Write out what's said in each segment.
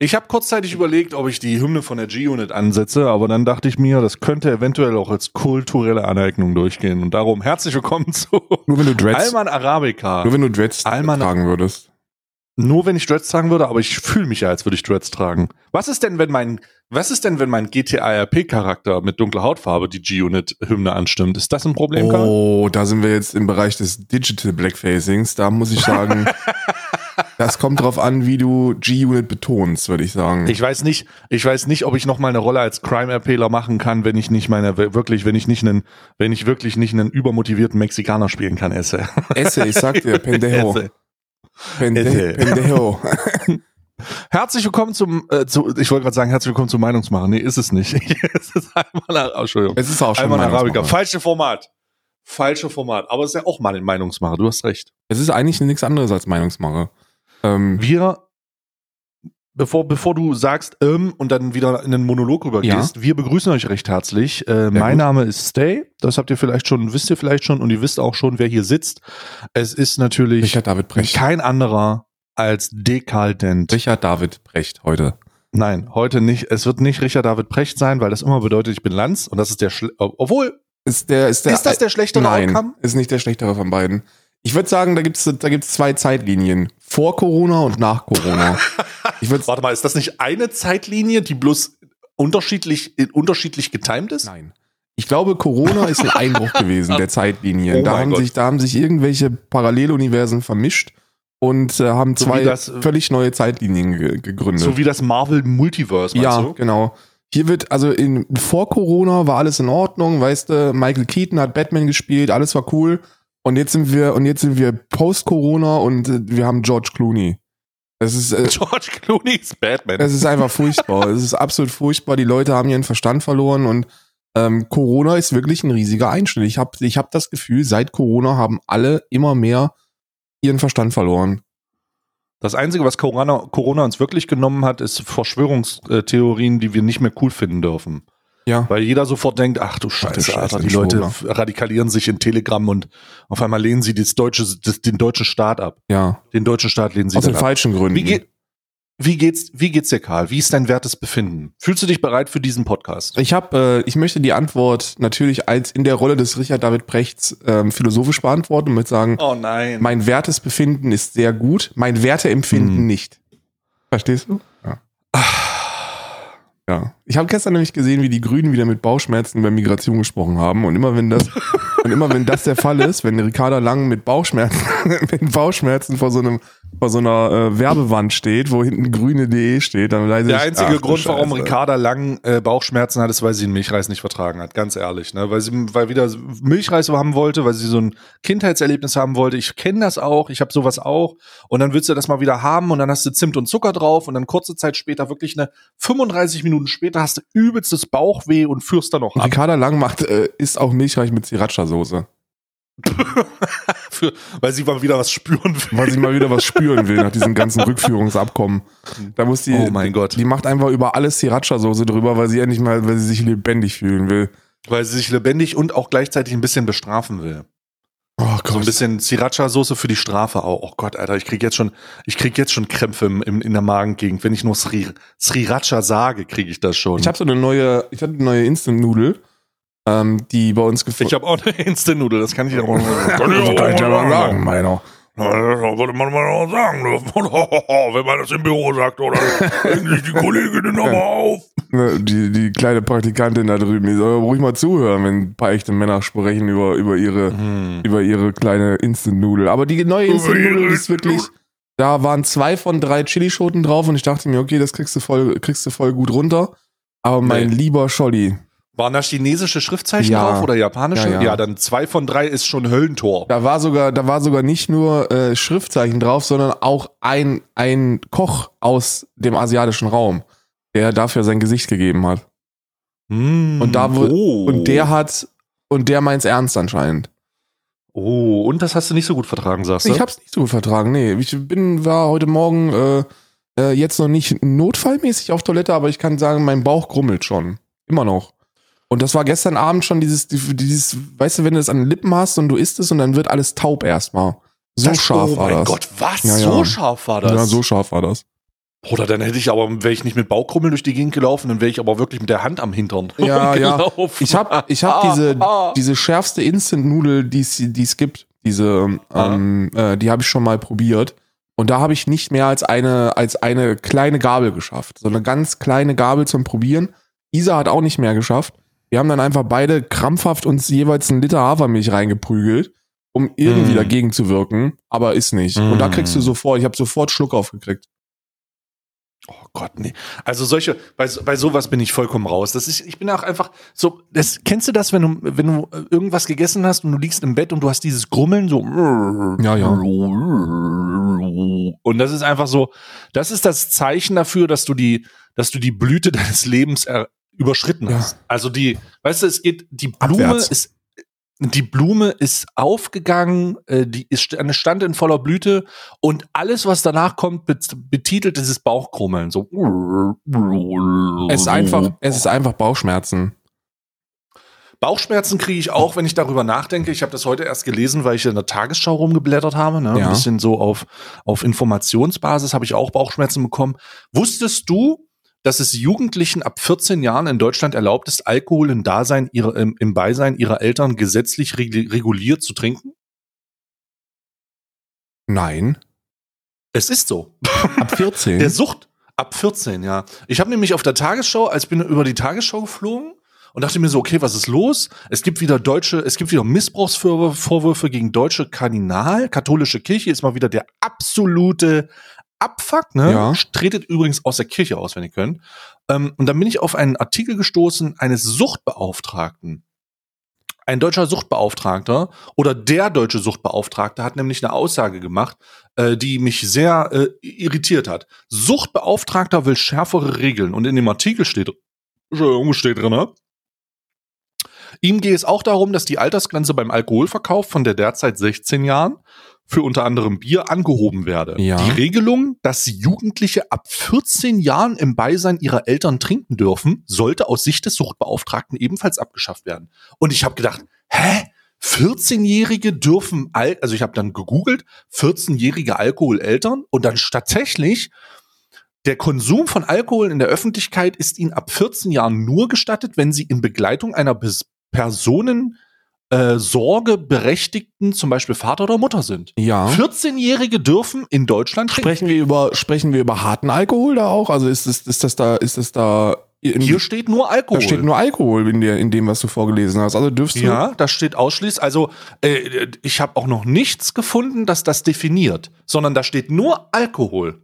Ich habe kurzzeitig überlegt, ob ich die Hymne von der G-Unit ansetze, aber dann dachte ich mir, das könnte eventuell auch als kulturelle Aneignung durchgehen. Und darum herzlich willkommen zu Nur wenn du Dreads, Alman Arabica. nur wenn du Dreads Alman- tragen würdest. Nur wenn ich Dreads tragen würde, aber ich fühle mich ja, als würde ich Dreads tragen. Was ist denn, wenn mein, was ist denn, wenn mein GTA RP-Charakter mit dunkler Hautfarbe die G-Unit-Hymne anstimmt? Ist das ein Problem, Karl? Oh, da sind wir jetzt im Bereich des Digital Blackfacings. Da muss ich sagen, das kommt drauf an, wie du G-Unit betonst, würde ich sagen. Ich weiß nicht, ich weiß nicht, ob ich noch mal eine Rolle als Crime-RPler machen kann, wenn ich nicht meine, wirklich, wenn ich nicht einen, wenn ich wirklich nicht einen übermotivierten Mexikaner spielen kann, esse. Esse, ich sag dir, Pendejo. Esse. Pende, Esse. Pendejo. Herzlich willkommen zum, äh, zu, ich wollte gerade sagen, herzlich willkommen zum Meinungsmacher. Nee, ist es nicht. es ist einmal, oh, Entschuldigung. Es ist auch schon Alman Arabica. Falsche Format. Falsche Format. Aber es ist ja auch mal ein Meinungsmacher. Du hast recht. Es ist eigentlich nichts anderes als Meinungsmacher. Ähm, Wir, bevor, bevor du sagst, ähm, und dann wieder in den Monolog rübergehst, wir begrüßen euch recht herzlich. Äh, mein gut. Name ist Stay. Das habt ihr vielleicht schon, wisst ihr vielleicht schon, und ihr wisst auch schon, wer hier sitzt. Es ist natürlich Richard David Brecht. kein anderer als Dekadent. Richard David Brecht heute. Nein, heute nicht. Es wird nicht Richard David Precht sein, weil das immer bedeutet, ich bin Lanz und das ist der, Schle obwohl, Ist, der, ist, der, ist das der schlechtere Nein, Outcome? ist nicht der schlechtere von beiden. Ich würde sagen, da gibt's da gibt's zwei Zeitlinien. Vor Corona und nach Corona. ich Warte mal, ist das nicht eine Zeitlinie, die bloß unterschiedlich, unterschiedlich getimed ist? Nein. Ich glaube, Corona ist ein Einbruch gewesen der Zeitlinien. Oh da, haben Gott. sich, da haben sich irgendwelche Paralleluniversen vermischt und äh, haben So zwei das, äh, völlig neue Zeitlinien ge gegründet. So wie das Marvel Multiverse, ja, du? genau. Hier wird, also in, vor Corona war alles in Ordnung, weißt du, Michael Keaton hat Batman gespielt, alles war cool. Und jetzt sind wir, und jetzt sind wir post-Corona und äh, wir haben George Clooney. Das ist, äh, George Clooney ist Batman. es ist einfach furchtbar. Es ist absolut furchtbar. Die Leute haben ihren Verstand verloren und ähm, Corona ist wirklich ein riesiger Einschnitt. Ich habe ich hab das Gefühl, seit Corona haben alle immer mehr ihren Verstand verloren. Das Einzige, was Corona, Corona uns wirklich genommen hat, ist Verschwörungstheorien, die wir nicht mehr cool finden dürfen. Ja. Weil jeder sofort denkt, ach du Scheiße, Scheiße, Alter, die Leute radikalieren sich in Telegram und auf einmal lehnen sie das deutsche, das, den deutschen Staat ab. Ja. Den deutschen Staat lehnen sie Aus den ab. falschen Gründen. Wie, geht, wie, geht's, wie geht's dir, Karl? Wie ist dein wertes Befinden? Fühlst du dich bereit für diesen Podcast? Ich habe, äh, ich möchte die Antwort natürlich als in der Rolle des Richard David Brechts ähm, philosophisch beantworten und mit sagen, Oh nein. mein wertes Befinden ist sehr gut, mein Werteempfinden Hm. nicht. Verstehst du? Ja. Ja. Ich habe gestern nämlich gesehen, wie die Grünen wieder mit Bauchschmerzen über Migration gesprochen haben. Und immer wenn das, und immer wenn das der Fall ist, wenn Ricarda Lang mit Bauchschmerzen, mit Bauchschmerzen vor so einem, vor so einer äh, Werbewand steht, wo hinten grüne.de steht, dann weiß ich, Der einzige ach Grund, warum. Ricarda Lang äh, Bauchschmerzen hat, ist, weil sie den Milchreis nicht vertragen hat, ganz ehrlich. Ne? Weil sie weil wieder Milchreis haben wollte, weil sie so ein Kindheitserlebnis haben wollte. Ich kenne das auch, ich habe sowas auch. Und dann willst du das mal wieder haben und dann hast du Zimt und Zucker drauf und dann kurze Zeit später, wirklich eine 35 Minuten später, hast du übelstes Bauchweh und führst dann noch ab. Ricarda Lang macht, äh, ist auch milchreich mit Sriracha-Soße. Für, weil sie mal wieder was spüren will. Weil sie mal wieder was spüren will nach diesem ganzen Rückführungsabkommen. Da muss die, Oh mein Gott. die macht einfach über alles Sriracha-Soße drüber, weil sie endlich mal, weil sie sich lebendig fühlen will. Weil sie sich lebendig und auch gleichzeitig ein bisschen bestrafen will. Oh So ein bisschen Sriracha-Soße für die Strafe auch. Oh Gott, Alter, ich krieg jetzt schon, ich krieg jetzt schon Krämpfe im, im, in der Magengegend. Wenn ich nur Sri, Sriracha sage, kriege ich das schon. Ich habe so eine neue, ich hatte eine neue Instant-Nudel, ähm, die bei uns ich gefunden. hab auch eine Instant-Nudel, das kann ich auch Kann ich ja mal sagen, meiner. Das würde man mal auch sagen dürfen. Wenn man das im Büro sagt, oder? Regen sich die Kolleginnen nochmal auf. Ne, Die, die kleine Praktikantin da drüben, die soll ruhig mal zuhören, wenn ein paar echte Männer sprechen über, über ihre, Hm. über ihre kleine Instant-Nudel. Aber die neue Instant-Nudel ist wirklich, da waren zwei von drei Chilischoten drauf und ich dachte mir, okay, das kriegst du voll, kriegst du voll gut runter. Aber mein Nee. lieber Scholli, Waren da chinesische Schriftzeichen Ja. drauf oder japanische? Ja, Ja, ja. dann zwei von drei ist schon Höllentor. da war sogar, da war sogar nicht nur äh, Schriftzeichen drauf, sondern auch ein, ein Koch aus dem asiatischen Raum, der dafür sein Gesicht gegeben hat. Hm. Und da oh. und der hat, und der meint's ernst anscheinend. Oh, und das hast du nicht so gut vertragen, sagst du? Ich hab's nicht so gut vertragen, nee. Ich bin, war heute Morgen äh, äh, jetzt noch nicht notfallmäßig auf Toilette, aber ich kann sagen, mein Bauch grummelt schon. Immer noch. Und das war gestern Abend schon dieses, dieses, weißt du, wenn du das an den Lippen hast und du isst es und dann wird alles taub erstmal. So das, scharf oh war mein das. Gott, was? Ja, So ja. scharf war das? Ja, so scharf war das. Oder dann hätte ich aber, wäre ich nicht mit Bauchkrummeln durch die Gegend gelaufen, dann wäre ich aber wirklich mit der Hand am Hintern. Ja, ja. Ich habe ich hab Ah, diese, ah. diese schärfste Instant-Nudel, die es gibt. Diese, ähm, äh, die habe ich schon mal probiert. Und da habe ich nicht mehr als eine, als eine kleine Gabel geschafft. So eine ganz kleine Gabel zum Probieren. Isa hat auch nicht mehr geschafft. Wir haben dann einfach beide krampfhaft uns jeweils einen Liter Hafermilch reingeprügelt, um irgendwie Mm. dagegen zu wirken. Aber ist nicht. Und da Mm. kriegst du sofort, ich habe sofort Schluck aufgekriegt. Oh Gott, nee. Also solche, bei, bei sowas bin ich vollkommen raus. Das ist, ich bin auch einfach so, das, kennst du das, wenn du, wenn du irgendwas gegessen hast und du liegst im Bett und du hast dieses Grummeln so. Ja, ja. Und das ist einfach so, das ist das Zeichen dafür, dass du die, dass du die Blüte deines Lebens er, überschritten Ja. hast. Also die, weißt du, es geht, die Blume Abwärts. ist, die Blume ist aufgegangen, äh, die ist eine stand in voller Blüte und alles, was danach kommt, bet- betitelt dieses Bauchkrummeln. So. Es ist einfach, es ist einfach Bauchschmerzen. Bauchschmerzen kriege ich auch, wenn ich darüber nachdenke. Ich habe das heute erst gelesen, weil ich in der Tagesschau rumgeblättert habe. Ne? Ja. Ein bisschen so auf, auf Informationsbasis habe ich auch Bauchschmerzen bekommen. Wusstest du, dass es Jugendlichen ab 14 Jahren in Deutschland erlaubt ist, Alkohol im Dasein im, im Beisein ihrer Eltern gesetzlich reg- reguliert zu trinken? Nein. Es ist so. Ab 14. Der Sucht ab 14, ja. Ich habe nämlich auf der Tagesschau, als ich bin über die Tagesschau geflogen und dachte mir so, okay, was ist los? Es gibt wieder deutsche, es gibt wieder Missbrauchsvorwürfe Vorwürfe gegen deutsche Kardinal, katholische Kirche ist mal wieder der absolute Abfuck, ne? Ja. Tretet übrigens aus der Kirche aus, wenn ihr könnt. Ähm, und dann bin ich auf einen Artikel gestoßen eines Suchtbeauftragten. Ein deutscher Suchtbeauftragter oder der deutsche Suchtbeauftragte hat nämlich eine Aussage gemacht, äh, die mich sehr äh, irritiert hat. Suchtbeauftragter will schärfere Regeln und in dem Artikel steht, steht drin, ne? Ihm geht es auch darum, dass die Altersgrenze beim Alkoholverkauf von der derzeit 16 Jahren für unter anderem Bier angehoben werde. Ja. Die Regelung, dass Jugendliche ab 14 Jahren im Beisein ihrer Eltern trinken dürfen, sollte aus Sicht des Suchtbeauftragten ebenfalls abgeschafft werden. Und ich habe gedacht, hä? 14-Jährige dürfen, Al also ich habe dann gegoogelt, 14-jährige Alkoholeltern und dann tatsächlich der Konsum von Alkohol in der Öffentlichkeit ist ihnen ab 14 Jahren nur gestattet, wenn sie in Begleitung einer Personen äh, Sorge berechtigten, zum Beispiel Vater oder Mutter sind. ja. 14-Jährige dürfen in Deutschland trinken. Sprechen wir über, sprechen wir über harten Alkohol da auch? Also ist das, ist das da, ist das da, in, Hier steht nur Alkohol. da steht nur Alkohol in, der, in dem, was du vorgelesen hast. Also dürfst du. ja, da steht ausschließlich, also äh, ich habe auch noch nichts gefunden, das das definiert, sondern da steht nur Alkohol.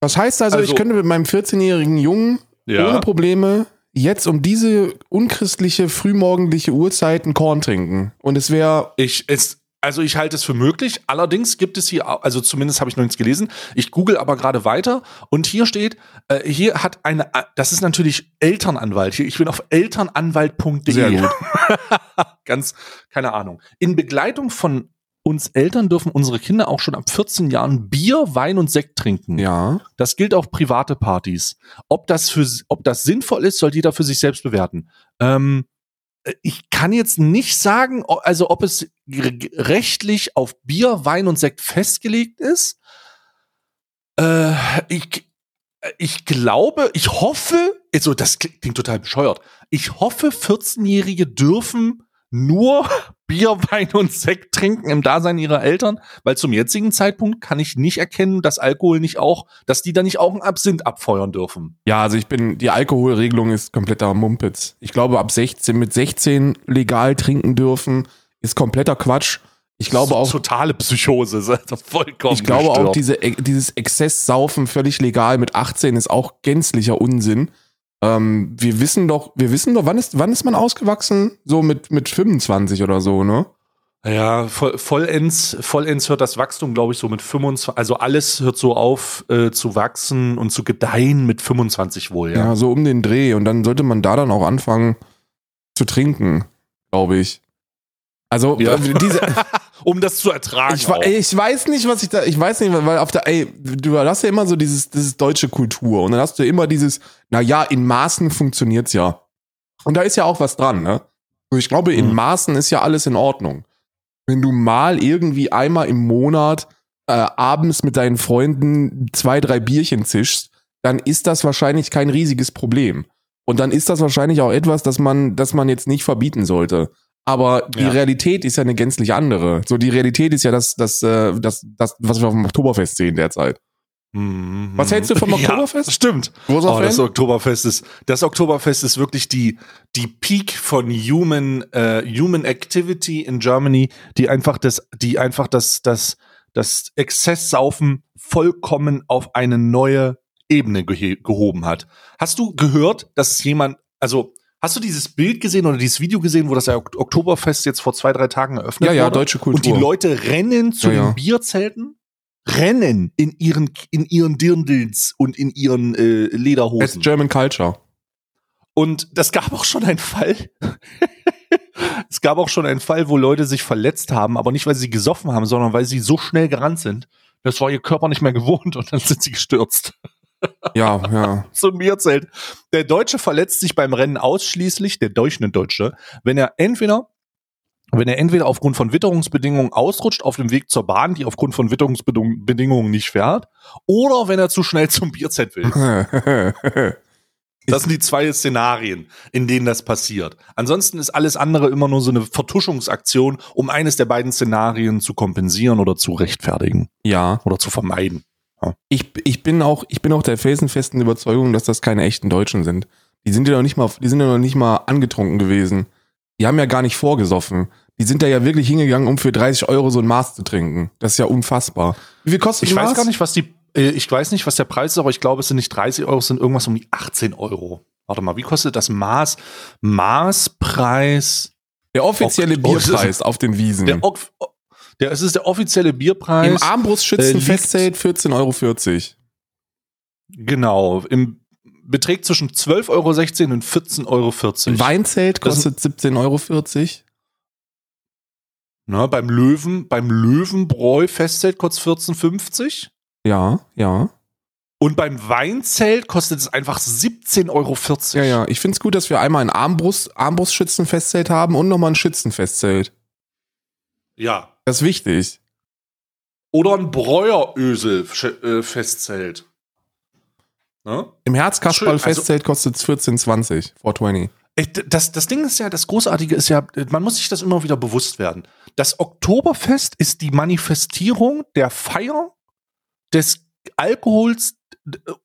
Das heißt also, Also- ich könnte mit meinem 14-jährigen Jungen ohne Probleme jetzt um diese unchristliche, frühmorgendliche Uhrzeit ein Korn trinken. Und es wäre, Ich es also ich halte es für möglich. Allerdings gibt es hier, also zumindest habe ich noch nichts gelesen. Ich google aber gerade weiter und hier steht, äh, hier hat eine, das ist natürlich Elternanwalt. Hier, ich bin auf elternanwalt.de. Ganz, keine Ahnung. In Begleitung von uns Eltern dürfen unsere Kinder auch schon ab 14 Jahren Bier, Wein und Sekt trinken. ja. Das gilt auf private Partys. Ob das für, ob das sinnvoll ist, soll jeder für sich selbst bewerten. Ähm, ich kann jetzt nicht sagen, also ob es re- rechtlich auf Bier, Wein und Sekt festgelegt ist. Äh, ich, ich glaube, ich hoffe, also das klingt, klingt total bescheuert. Ich hoffe, 14-Jährige dürfen nur Bier, Wein und Sekt trinken im Dasein ihrer Eltern, weil zum jetzigen Zeitpunkt kann ich nicht erkennen, dass Alkohol nicht auch, dass die da nicht auch einen Absinth abfeuern dürfen. Ja, also ich bin, die Alkoholregelung ist kompletter Mumpitz. Ich glaube, ab 16, mit 16 legal trinken dürfen, ist kompletter Quatsch. Ich glaube auch, totale Psychose, ist also vollkommen. ich glaube auch, gestört. diese, dieses Exzesssaufen völlig legal mit 18 ist auch gänzlicher Unsinn. Ähm, wir wissen doch, wir wissen doch, wann ist, wann ist man ausgewachsen? So mit, mit 25 oder so, ne? Ja, voll, vollends, vollends hört das Wachstum, glaube ich, so mit 25, also alles hört so auf äh, zu wachsen und zu gedeihen mit 25 wohl, Ja. ja. so um den Dreh. Und dann sollte man da dann auch anfangen zu trinken, glaube ich. Also, Ja. äh, diese, um das zu ertragen. ich, ey, ich weiß nicht, was ich da, ich weiß nicht, weil auf der, ey, du hast ja immer so dieses, dieses deutsche Kultur und dann hast du immer dieses, na ja, in Maßen funktioniert's ja. Und da ist ja auch was dran, ne? Also ich glaube, in Mhm. Maßen ist ja alles in Ordnung. Wenn du mal irgendwie einmal im Monat äh, abends mit deinen Freunden zwei, drei Bierchen zischst, dann ist das wahrscheinlich kein riesiges Problem. Und dann ist das wahrscheinlich auch etwas, das man, das man jetzt nicht verbieten sollte. Aber die Ja. Realität ist ja eine gänzlich andere. So, die Realität ist ja das, das, äh, das, das, was wir auf dem Oktoberfest sehen derzeit. Was hältst du vom Oktoberfest? Ja, stimmt. Großer Oh, Fan? das Oktoberfest ist, das Oktoberfest ist wirklich die, die Peak von Human, äh, Human Activity in Germany, die einfach das, die einfach das, das, das Exzesssaufen vollkommen auf eine neue Ebene gehe- gehoben hat. Hast du gehört, dass jemand, also, hast du dieses Bild gesehen oder dieses Video gesehen, wo das Ok- Oktoberfest jetzt vor zwei, drei Tagen eröffnet Ja, ja, wurde? deutsche Kultur. Und die Leute rennen zu Ja, ja. den Bierzelten, rennen in ihren, in ihren Dirndls und in ihren äh, It's Lederhosen. German Culture. Und das gab auch schon einen Fall. es gab auch schon einen Fall, wo Leute sich verletzt haben, aber nicht, weil sie gesoffen haben, sondern weil sie so schnell gerannt sind. Das war ihr Körper nicht mehr gewohnt und dann sind sie gestürzt. Ja, ja. So ein Bierzelt. Der Deutsche verletzt sich beim Rennen ausschließlich, der Deutsche, wenn er entweder wenn er entweder aufgrund von Witterungsbedingungen ausrutscht auf dem Weg zur Bahn, die aufgrund von Witterungsbedingungen nicht fährt, oder wenn er zu schnell zum Bierzelt will. Das sind die zwei Szenarien, in denen das passiert. Ansonsten ist alles andere immer nur so eine Vertuschungsaktion, um eines der beiden Szenarien zu kompensieren oder zu rechtfertigen ja. oder zu vermeiden. Ich, ich bin auch, ich bin auch der felsenfesten Überzeugung, dass das keine echten Deutschen sind. Die sind ja noch nicht mal, die sind ja noch nicht mal angetrunken gewesen. Die haben ja gar nicht vorgesoffen. Die sind da ja wirklich hingegangen, um für 30 Euro so ein Maß zu trinken. Das ist ja unfassbar. Wie viel kostet Ich weiß Maß? gar nicht, was die, äh, ich weiß nicht, was der Preis ist, aber ich glaube, es sind nicht 30 Euro, es sind irgendwas um die 18 Euro. Warte mal, wie kostet das Maß? Maßpreis. Der offizielle Oh, Bierpreis auf den Wiesen. Der, der, es ist der offizielle Bierpreis. Im Armbrustschützenfestzelt äh, 14,40 Euro. Genau, im beträgt zwischen 12,16 Euro und 14,40 Euro. Ein Weinzelt kostet 17,40 Euro. Na, beim Löwen, beim Löwenbräu Festzelt kostet 14,50 Ja, ja. und beim Weinzelt kostet es einfach 17,40 Euro. Ja, ja. Ich finde es gut, dass wir einmal ein Armbrust, Armbrustschützenfestzelt haben und nochmal ein Schützenfestzelt. Ja. Das ist wichtig. Oder ein Bräuerösel äh, Festzelt. Ne? Im Herzkasperl Schön, also- Festzelt kostet es 14,20. 420. Ey, d- Das, das Ding ist ja, das Großartige ist ja, man muss sich das immer wieder bewusst werden. Das Oktoberfest ist die Manifestierung der Feier des Alkohols,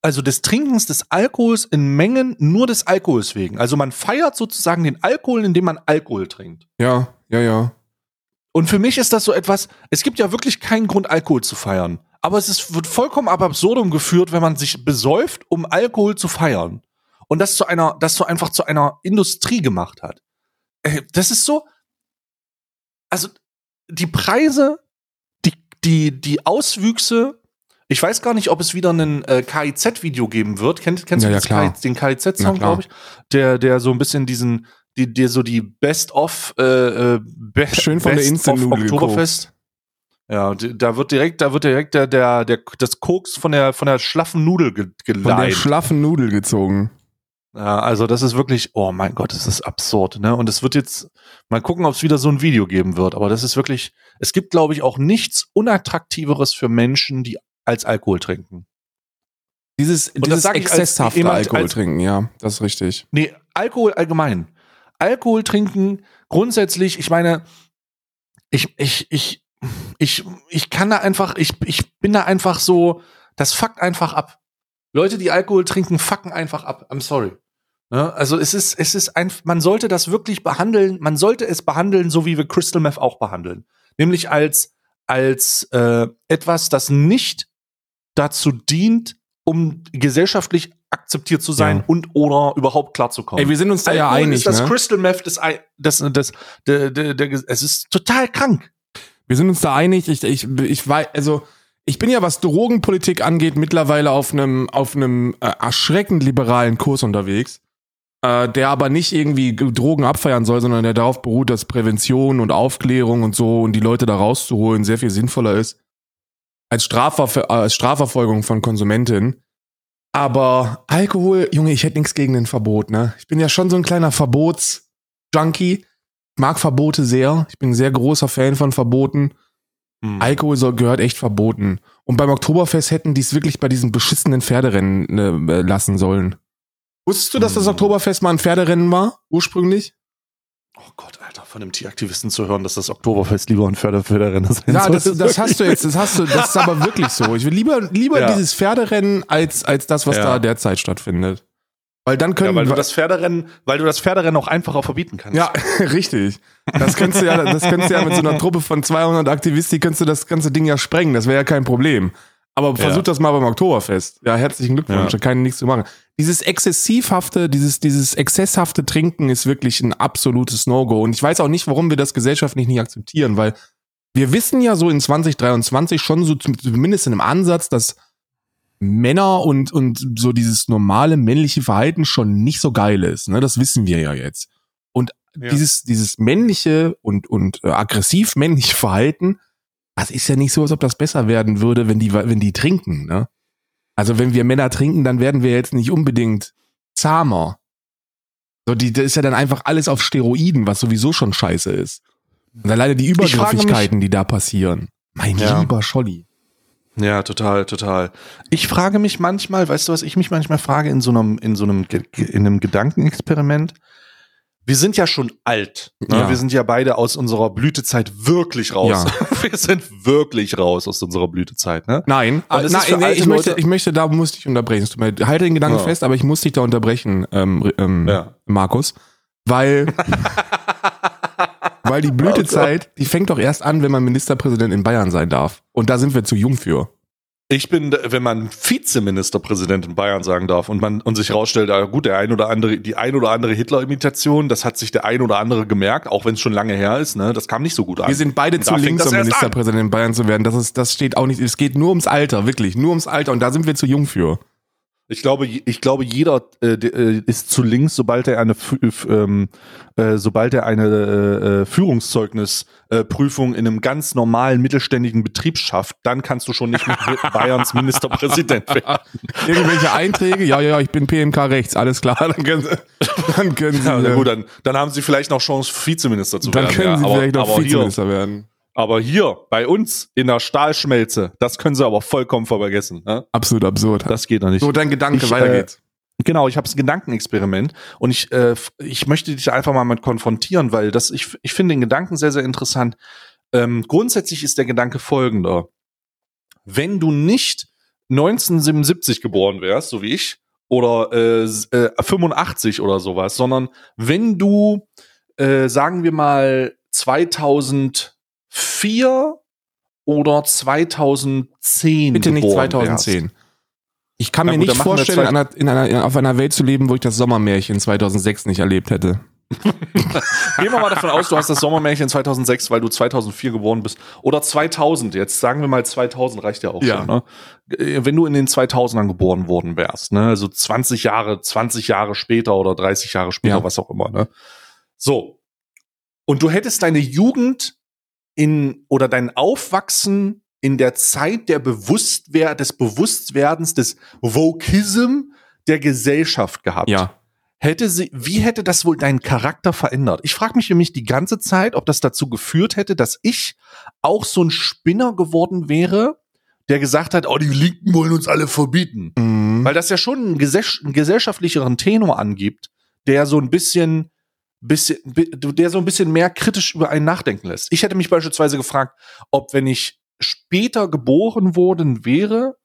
also des Trinkens des Alkohols in Mengen nur des Alkohols wegen. Also man feiert sozusagen den Alkohol, indem man Alkohol trinkt. Ja, ja, ja. Und für mich ist das so etwas, es gibt ja wirklich keinen Grund, Alkohol zu feiern. Aber es ist, wird vollkommen ab absurdum geführt, wenn man sich besäuft, um Alkohol zu feiern. Und das zu einer, das so einfach zu einer Industrie gemacht hat. Äh, Das ist so, also die Preise, die, die, die Auswüchse, ich weiß gar nicht, ob es wieder ein äh, KIZ-Video geben wird. Kennt, kennst Ja, du ja, das klar. KI den KIZ-Song, glaube ich? Der, der so ein bisschen diesen, die, der so die Best-of, äh, äh, Be Schön von der Best Instant-Nudel of Oktoberfest. Ja, da wird direkt, da wird direkt der, der, der, das Koks von der, von der schlaffen Nudel ge Von der geleitet. schlaffen Nudel gezogen. Ja, also das ist wirklich, oh mein Gott, das ist absurd, ne? Und es wird jetzt, mal gucken, ob es wieder so ein Video geben wird, aber das ist wirklich, es gibt, glaube ich, auch nichts Unattraktiveres für Menschen, die als Alkohol trinken. Dieses, dieses exzesshafte Alkohol als- trinken, ja, das ist richtig. Nee, Alkohol allgemein. Alkohol trinken grundsätzlich, ich meine, ich, ich, ich, ich, ich kann da einfach, ich, ich bin da einfach so, das fuckt einfach ab. Leute, die Alkohol trinken, fucken einfach ab. I'm sorry. Ne? Also es ist, es ist ein, man sollte das wirklich behandeln, man sollte es behandeln, so wie wir Crystal Meth auch behandeln. Nämlich als, als äh, etwas, das nicht dazu dient, um gesellschaftlich akzeptiert zu sein Ja. und oder überhaupt klarzukommen. Ey, wir sind uns da ja einig, ist das ne? Crystal Meth, das, das, das, der, der, der, es ist total krank. Wir sind uns da einig. Ich, ich, ich weiß, also ich bin ja, was Drogenpolitik angeht, mittlerweile auf einem auf einem äh, erschreckend liberalen Kurs unterwegs, äh, der aber nicht irgendwie Drogen abfeiern soll, sondern der darauf beruht, dass Prävention und Aufklärung und so und die Leute da rauszuholen sehr viel sinnvoller ist als, Strafverf äh, als Strafverfolgung von Konsumentinnen. Aber Alkohol, Junge, ich hätte nichts gegen ein Verbot, ne? Ich bin ja schon so ein kleiner Verbots-Junkie. Mag Verbote sehr. Ich bin ein sehr großer Fan von Verboten. Hm. Alkohol soll, gehört echt verboten. Und beim Oktoberfest hätten die es wirklich bei diesen beschissenen Pferderennen äh, lassen sollen. Wusstest du, dass das Hm. Oktoberfest mal ein Pferderennen war, ursprünglich? Oh Gott, Alter, von einem Tieraktivisten zu hören, dass das Oktoberfest lieber ein Pferde Pferderennen sein Ja, das, ist das hast du jetzt, das hast du, das ist aber wirklich so. Ich will lieber, lieber Ja. dieses Pferderennen als, als das, was Ja. da derzeit stattfindet. Weil dann können Ja, weil du das Pferderennen, weil du das Pferderennen auch einfacher verbieten kannst. Ja, richtig. Das könntest du ja, das könntest du ja mit so einer Truppe von 200 Aktivisten, könntest du das ganze Ding ja sprengen. Das wäre ja kein Problem. Aber versuch Ja. das mal beim Oktoberfest. Ja, herzlichen Glückwunsch. Ja. Da kann ich nichts zu machen. Dieses exzessivhafte, dieses, dieses exzesshafte Trinken ist wirklich ein absolutes No-Go. Und ich weiß auch nicht, warum wir das gesellschaftlich nicht akzeptieren, weil wir wissen ja so in 2023 schon so zum- zumindest in einem Ansatz, dass Männer und, und so dieses normale männliche Verhalten schon nicht so geil ist. Ne? Das wissen wir ja jetzt. Und Ja. dieses, dieses männliche und, und äh, aggressiv männliche Verhalten, das ist ja nicht so, als ob das besser werden würde, wenn die, wenn die trinken. Ne? Also wenn wir Männer trinken, dann werden wir jetzt nicht unbedingt zahmer. So, die, das ist ja dann einfach alles auf Steroiden, was sowieso schon scheiße ist. Und alleine die Übergriffigkeiten, die da passieren. Mein Ja. lieber Scholli. Ja, total, total. Ich frage mich manchmal, weißt du, was ich mich manchmal frage in so einem, in so einem, in einem Gedankenexperiment? Wir sind ja schon alt. Ne? Ja. Wir sind ja beide aus unserer Blütezeit wirklich raus. Wir sind wirklich raus aus unserer Blütezeit, ne? Nein, es nein nee, ich, möchte, Leute- ich möchte, da musste ich unterbrechen. Halte den Gedanken Ja. fest, aber ich muss dich da unterbrechen, ähm, ähm, Ja. Markus. Weil, weil die Blütezeit, die fängt doch erst an, wenn man Ministerpräsident in Bayern sein darf. Und da sind wir zu jung für. Ich bin, wenn man Vizeministerpräsident in Bayern sagen darf und man und sich rausstellt, ah, gut, der ein oder andere, die ein oder andere Hitler-Imitation, das hat sich der ein oder andere gemerkt, auch wenn es schon lange her ist, ne, das kam nicht so gut an. Wir sind beide Und zu links, um. Ministerpräsident in Bayern zu werden. Das ist, das steht auch nicht, es geht nur ums Alter, wirklich, nur ums Alter. Und da sind wir zu jung für. Ich glaube, ich glaube, jeder äh, äh, ist zu links, sobald er eine, ähm, äh, sobald er eine äh, äh, Führungszeugnisprüfung in einem ganz normalen mittelständigen Betrieb schafft, dann kannst du schon nicht mit Bayerns Ministerpräsident werden. Irgendwelche Einträge? Ja, ja, ja, ich bin PMK rechts, alles klar. Dann können Sie, dann können Sie, Ja, äh, gut, dann, dann haben sie vielleicht noch Chance, Vizeminister zu dann werden. können ja. Sie aber, vielleicht noch aber, Vizeminister werden. Aber hier, bei uns in der Stahlschmelze, das können sie aber vollkommen vergessen. Ne? Absolut absurd. Das geht doch nicht. so, dein Gedanke, Ich, weiter äh, geht's. Genau, ich habe ein Gedankenexperiment und ich, äh, ich möchte dich einfach mal mit konfrontieren, weil das, ich, ich finde den Gedanken sehr, sehr interessant. Ähm, grundsätzlich ist der Gedanke folgender. Wenn du nicht 1977 geboren wärst, so wie ich, oder äh, äh, 85 oder sowas, sondern wenn du, äh, sagen wir mal, 2004 oder 2010 Bitte nicht geboren 2010. Ich kann Na mir gut, nicht vorstellen, in einer, in einer, auf einer Welt zu leben, wo ich das Sommermärchen 2006 nicht erlebt hätte. Gehen wir mal davon aus, du hast das Sommermärchen 2006, weil du 2004 geboren bist. Oder 2000, jetzt sagen wir mal 2000 reicht ja auch Ja. schon. Ne? Äh, Wenn du in den 2000ern geboren worden wärst, ne? also 20 Jahre, 20 Jahre später oder 30 Jahre später, Ja. was auch immer. Ne? So. Und du hättest deine Jugend in oder dein Aufwachsen in der Zeit der Bewusstwer des Bewusstwerdens des Vokism der Gesellschaft gehabt Ja. hätte sie, wie hätte das wohl deinen Charakter verändert? Ich frage mich nämlich die ganze Zeit, ob das dazu geführt hätte, dass ich auch so ein Spinner geworden wäre, der gesagt hat, oh, die Linken wollen uns alle verbieten. Mhm. Weil das ja schon einen, gesell einen gesellschaftlicheren Tenor angibt, der so ein bisschen, bisschen, bi- der so ein bisschen mehr kritisch über einen nachdenken lässt. Ich hätte mich beispielsweise gefragt, ob wenn ich später geboren worden wäre,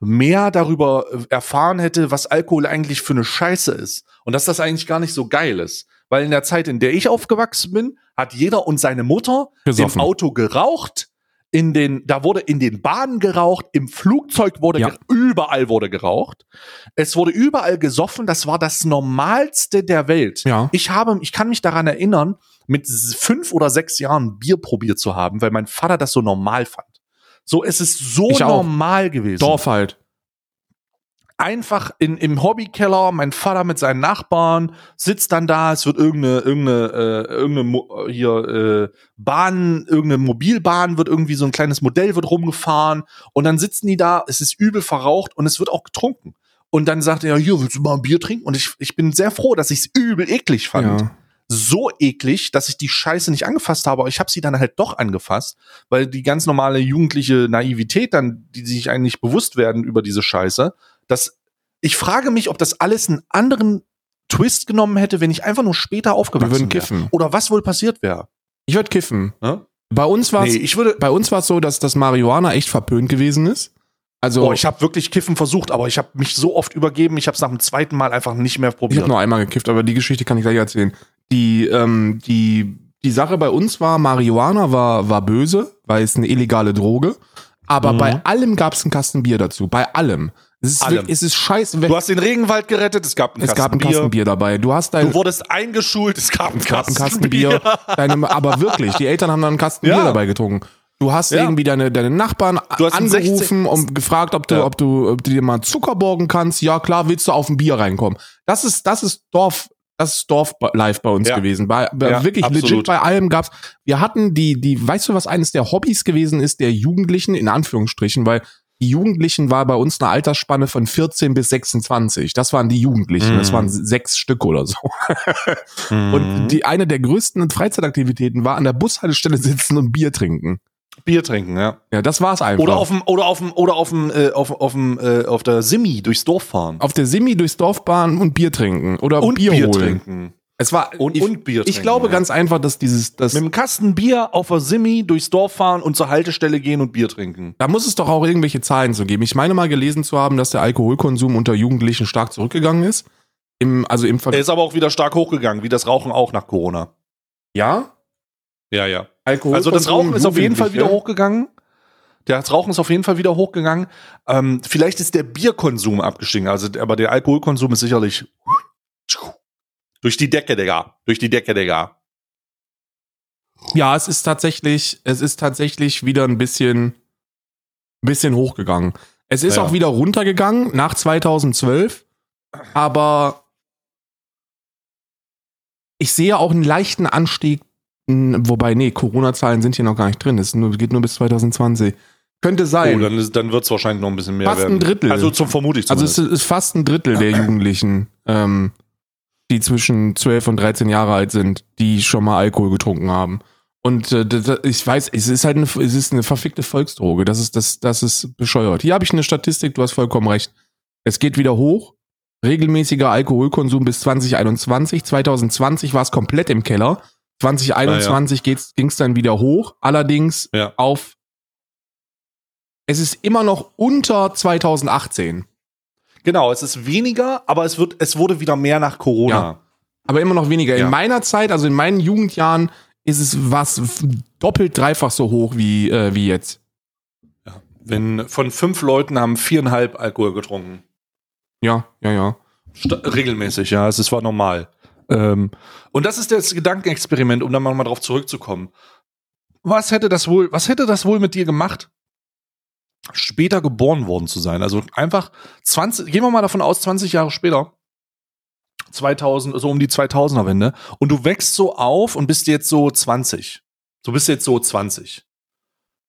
mehr darüber äh, erfahren hätte, was Alkohol eigentlich für eine Scheiße ist. Und dass das eigentlich gar nicht so geil ist. Weil in der Zeit, in der ich aufgewachsen bin, hat jeder und seine Mutter Gesoffen. im Auto geraucht, in den, da wurde in den Bahnen geraucht, im Flugzeug wurde, Ja. überall wurde geraucht. Es wurde überall gesoffen, das war das Normalste der Welt. Ja. Ich habe, ich kann mich daran erinnern, mit fünf oder sechs Jahren Bier probiert zu haben, weil mein Vater das so normal fand. So, es ist so normal gewesen Dorf halt. Einfach in, im Hobbykeller, mein Vater mit seinen Nachbarn sitzt dann da, es wird irgendeine, irgendeine, äh, irgendeine Mo hier äh, Bahn, irgendeine Mobilbahn wird irgendwie so ein kleines Modell wird rumgefahren und dann sitzen die da, es ist übel verraucht und es wird auch getrunken. Und dann sagt er, hier, willst du mal ein Bier trinken? Und ich, ich bin sehr froh, dass ich es übel eklig fand. Ja. so eklig, dass ich die Scheiße nicht angefasst habe, aber ich habe sie dann halt doch angefasst, weil die ganz normale jugendliche Naivität dann, die sich eigentlich bewusst werden über diese Scheiße, dass ich frage mich, ob das alles einen anderen Twist genommen hätte, wenn ich einfach nur später Wir aufgewachsen würden wäre. kiffen. Oder was wohl passiert wäre. Ich würde kiffen. Ne? Bei uns war es Nee, ich würde, bei uns war es so, dass das Marihuana echt verpönt gewesen ist. Also boah, ich habe wirklich Kiffen versucht, aber ich habe mich so oft übergeben, ich habe es nach dem zweiten Mal einfach nicht mehr Ich probiert. habe nur einmal gekifft, aber die Geschichte kann ich gleich erzählen. Die, ähm, die, die Sache bei uns war, Marihuana war, war böse, weil es eine illegale Droge. Aber Mhm. bei allem gab es einen Kasten Bier dazu. Bei allem. Es ist, Allem. es ist scheiße. Du hast den Regenwald gerettet, es gab einen es Kasten Bier dabei. Du hast dein, Du wurdest eingeschult, es gab einen Kasten, Kasten Bier. Deine, aber wirklich, die Eltern haben dann einen Kasten Ja. Bier dabei getrunken. Du hast Ja. irgendwie deine, deine Nachbarn angerufen und gefragt, ob du, Ja. ob du, ob du dir mal Zucker borgen kannst. Ja, klar, willst du auf ein Bier reinkommen. Das ist, das ist Dorf, das ist Dorf-Life bei uns Ja. gewesen. Bei, bei Ja, wirklich legit absolut. bei allem gab's. Wir hatten die, die, weißt du, was eines der Hobbys gewesen ist, der Jugendlichen, in Anführungsstrichen, weil die Jugendlichen war bei uns eine Altersspanne von 14 bis 26. Das waren die Jugendlichen. Das Mhm. waren sechs Stück oder so. Und Mhm. die eine der größten Freizeitaktivitäten war an der Bushaltestelle sitzen und Bier trinken. Bier trinken, ja. Ja, das war's einfach. Oder auf dem oder auf dem oder auf dem äh, auf auf dem äh, auf der Simi durchs Dorf fahren. auf der Simi durchs Dorf bahnen und Bier trinken oder und Bier, Bier, holen. trinken. Es war Und, ich, und Bier trinken. ich glaube ja. ganz einfach, dass dieses das mit dem Kasten Bier auf der Simi durchs Dorf fahren und zur Haltestelle gehen und Bier trinken. da muss es doch auch irgendwelche Zahlen zu geben. Ich meine mal gelesen zu haben, dass der Alkoholkonsum unter Jugendlichen stark zurückgegangen ist. Im also im Er Vergleich ist aber auch wieder stark hochgegangen, wie das Rauchen auch nach Corona. ja Ja, ja. Alkoholkonsum Also das Rauchen ist auf jeden Fall wieder hochgegangen. Das Rauchen ist auf jeden Fall wieder hochgegangen. Ähm, vielleicht ist der Bierkonsum abgestiegen, also aber der Alkoholkonsum ist sicherlich durch die Decke, Digga. Durch die Decke, Digga. Ja, es ist tatsächlich, es ist tatsächlich wieder ein bisschen, bisschen hochgegangen. Es ist Ja. auch wieder runtergegangen nach 2012, aber ich sehe auch einen leichten Anstieg, wobei, nee, Corona-Zahlen sind hier noch gar nicht drin. Es geht nur bis 2020. Könnte sein. Oh, dann, ist- dann wird es wahrscheinlich noch ein bisschen mehr Fast werden. ein Drittel. Also zum vermute ich also es zumindest. ist fast ein Drittel der Jugendlichen, ähm, die zwischen 12 und 13 Jahre alt sind, die schon mal Alkohol getrunken haben. Und äh, das, ich weiß, es ist halt eine, es ist eine verfickte Volksdroge. Das ist, das, das ist bescheuert. Hier habe ich eine Statistik, du hast vollkommen recht. Es geht wieder hoch. Regelmäßiger Alkoholkonsum bis 2021. 2020 war es komplett im Keller. 2021 geht's ging es dann wieder hoch. Allerdings Ja. auf. Es ist immer noch unter 2018. Genau, es ist weniger, aber es wird, es wurde wieder mehr nach Corona. Ja. Aber immer noch weniger. Ja. In meiner Zeit, also in meinen Jugendjahren, ist es was doppelt, dreifach so hoch wie, äh, wie jetzt. Wenn von fünf Leuten haben viereinhalb Alkohol getrunken. Ja, ja, ja. Sta regelmäßig, ja, es war normal. Ähm, und das ist das Gedankenexperiment, um dann mal drauf zurückzukommen. Was hätte das wohl, was hätte das wohl mit dir gemacht, später geboren worden zu sein? Also einfach 20, gehen wir mal davon aus, 20 Jahre später, 2000, so um die 2000er Wende, und du wächst so auf und bist jetzt so 20. Du bist jetzt so 20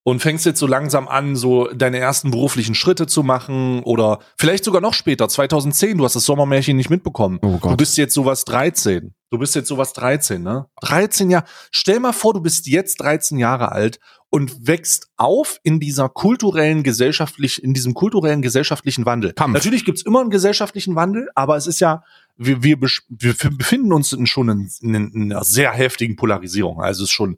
und fängst jetzt so langsam an, so deine ersten beruflichen Schritte zu machen oder vielleicht sogar noch später, 2010, du hast das Sommermärchen nicht mitbekommen. Oh. Du bist jetzt sowas 13. Du bist jetzt sowas 13, ne? 13 Jahre. Stell mal vor, du bist jetzt 13 Jahre alt und wächst auf in dieser kulturellen, gesellschaftlich, in diesem kulturellen, gesellschaftlichen Wandel. Kampf. Natürlich gibt's immer einen gesellschaftlichen Wandel, aber es ist ja, wir, wir, wir befinden uns in schon in, in, in einer sehr heftigen Polarisierung. Also es ist schon,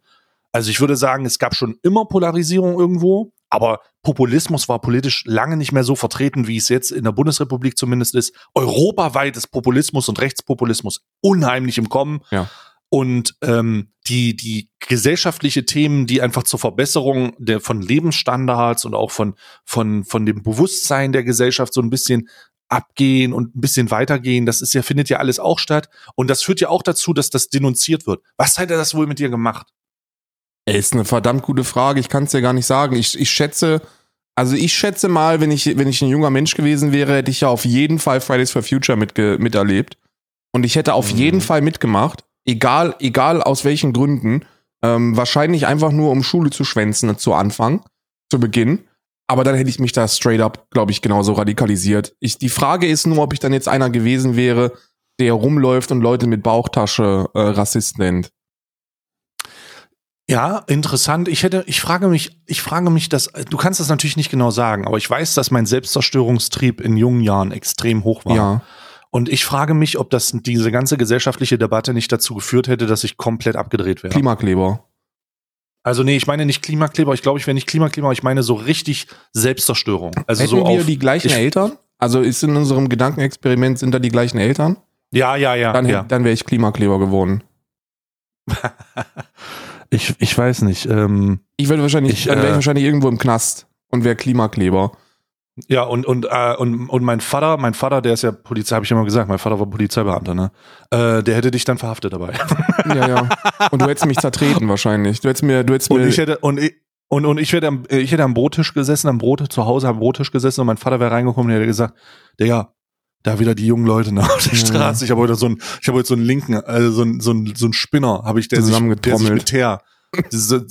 also ich würde sagen, es gab schon immer Polarisierung irgendwo, aber Populismus war politisch lange nicht mehr so vertreten, wie es jetzt in der Bundesrepublik zumindest ist. Europaweit ist Populismus und Rechtspopulismus unheimlich im Kommen. Ja. Und ähm, die, die gesellschaftliche Themen, die einfach zur Verbesserung der, von Lebensstandards und auch von, von, von dem Bewusstsein der Gesellschaft so ein bisschen abgehen und ein bisschen weitergehen, das ist ja, findet ja alles auch statt. Und das führt ja auch dazu, dass das denunziert wird. Was hätte das wohl mit dir gemacht? Ist eine verdammt gute Frage. Ich kann es dir gar nicht sagen. Ich, ich schätze, also ich schätze mal, wenn ich, wenn ich ein junger Mensch gewesen wäre, hätte ich ja auf jeden Fall Fridays for Future mitge miterlebt. Und ich hätte auf Mhm. jeden Fall mitgemacht, egal, egal aus welchen Gründen. Ähm, wahrscheinlich einfach nur, um Schule zu schwänzen zu Anfang, zu Beginn. Aber dann hätte ich mich da straight up, glaube ich, genauso radikalisiert. Ich, die Frage ist nur, ob ich dann jetzt einer gewesen wäre, der rumläuft und Leute mit Bauchtasche äh, Rassist nennt. Ja, interessant. Ich hätte, ich frage mich, ich frage mich, dass du kannst das natürlich nicht genau sagen, aber ich weiß, dass mein Selbstzerstörungstrieb in jungen Jahren extrem hoch war. Ja. Und ich frage mich, ob das diese ganze gesellschaftliche Debatte nicht dazu geführt hätte, dass ich komplett abgedreht wäre. Klimakleber. Also nee, ich meine nicht Klimakleber. Ich glaube, ich wäre nicht Klimakleber. Ich meine so richtig Selbstzerstörung. Also Hätten so wir auf. die gleichen ich- Eltern? Also ist in unserem Gedankenexperiment sind da die gleichen Eltern? ja, ja, ja. Dann, ja. dann wäre ich Klimakleber geworden. Ich, ich weiß nicht. Ähm, Ich würde wahrscheinlich, Ich, dann wäre ich äh, wahrscheinlich irgendwo im Knast und wäre Klimakleber. ja, und, und, äh, und, und mein Vater, mein Vater, der ist ja Polizei, habe ich immer gesagt, mein Vater war Polizeibeamter, ne? Äh, der hätte dich dann verhaftet dabei. Ja, ja. Und du hättest mich zertreten wahrscheinlich. Du hättest mir, du hättest Und mir, ich hätte, und ich, und, und ich hätte am, ich hätte am Brottisch gesessen, am Brot, zu Hause am Brottisch gesessen und mein Vater wäre reingekommen und hätte gesagt, Digga, da wieder die jungen Leute nach auf der Ja. Straße. Ich habe heute so einen, ich habe heute so einen linken, also so einen, so einen, so einen Spinner, habe ich, der sich, der sich mit Teer,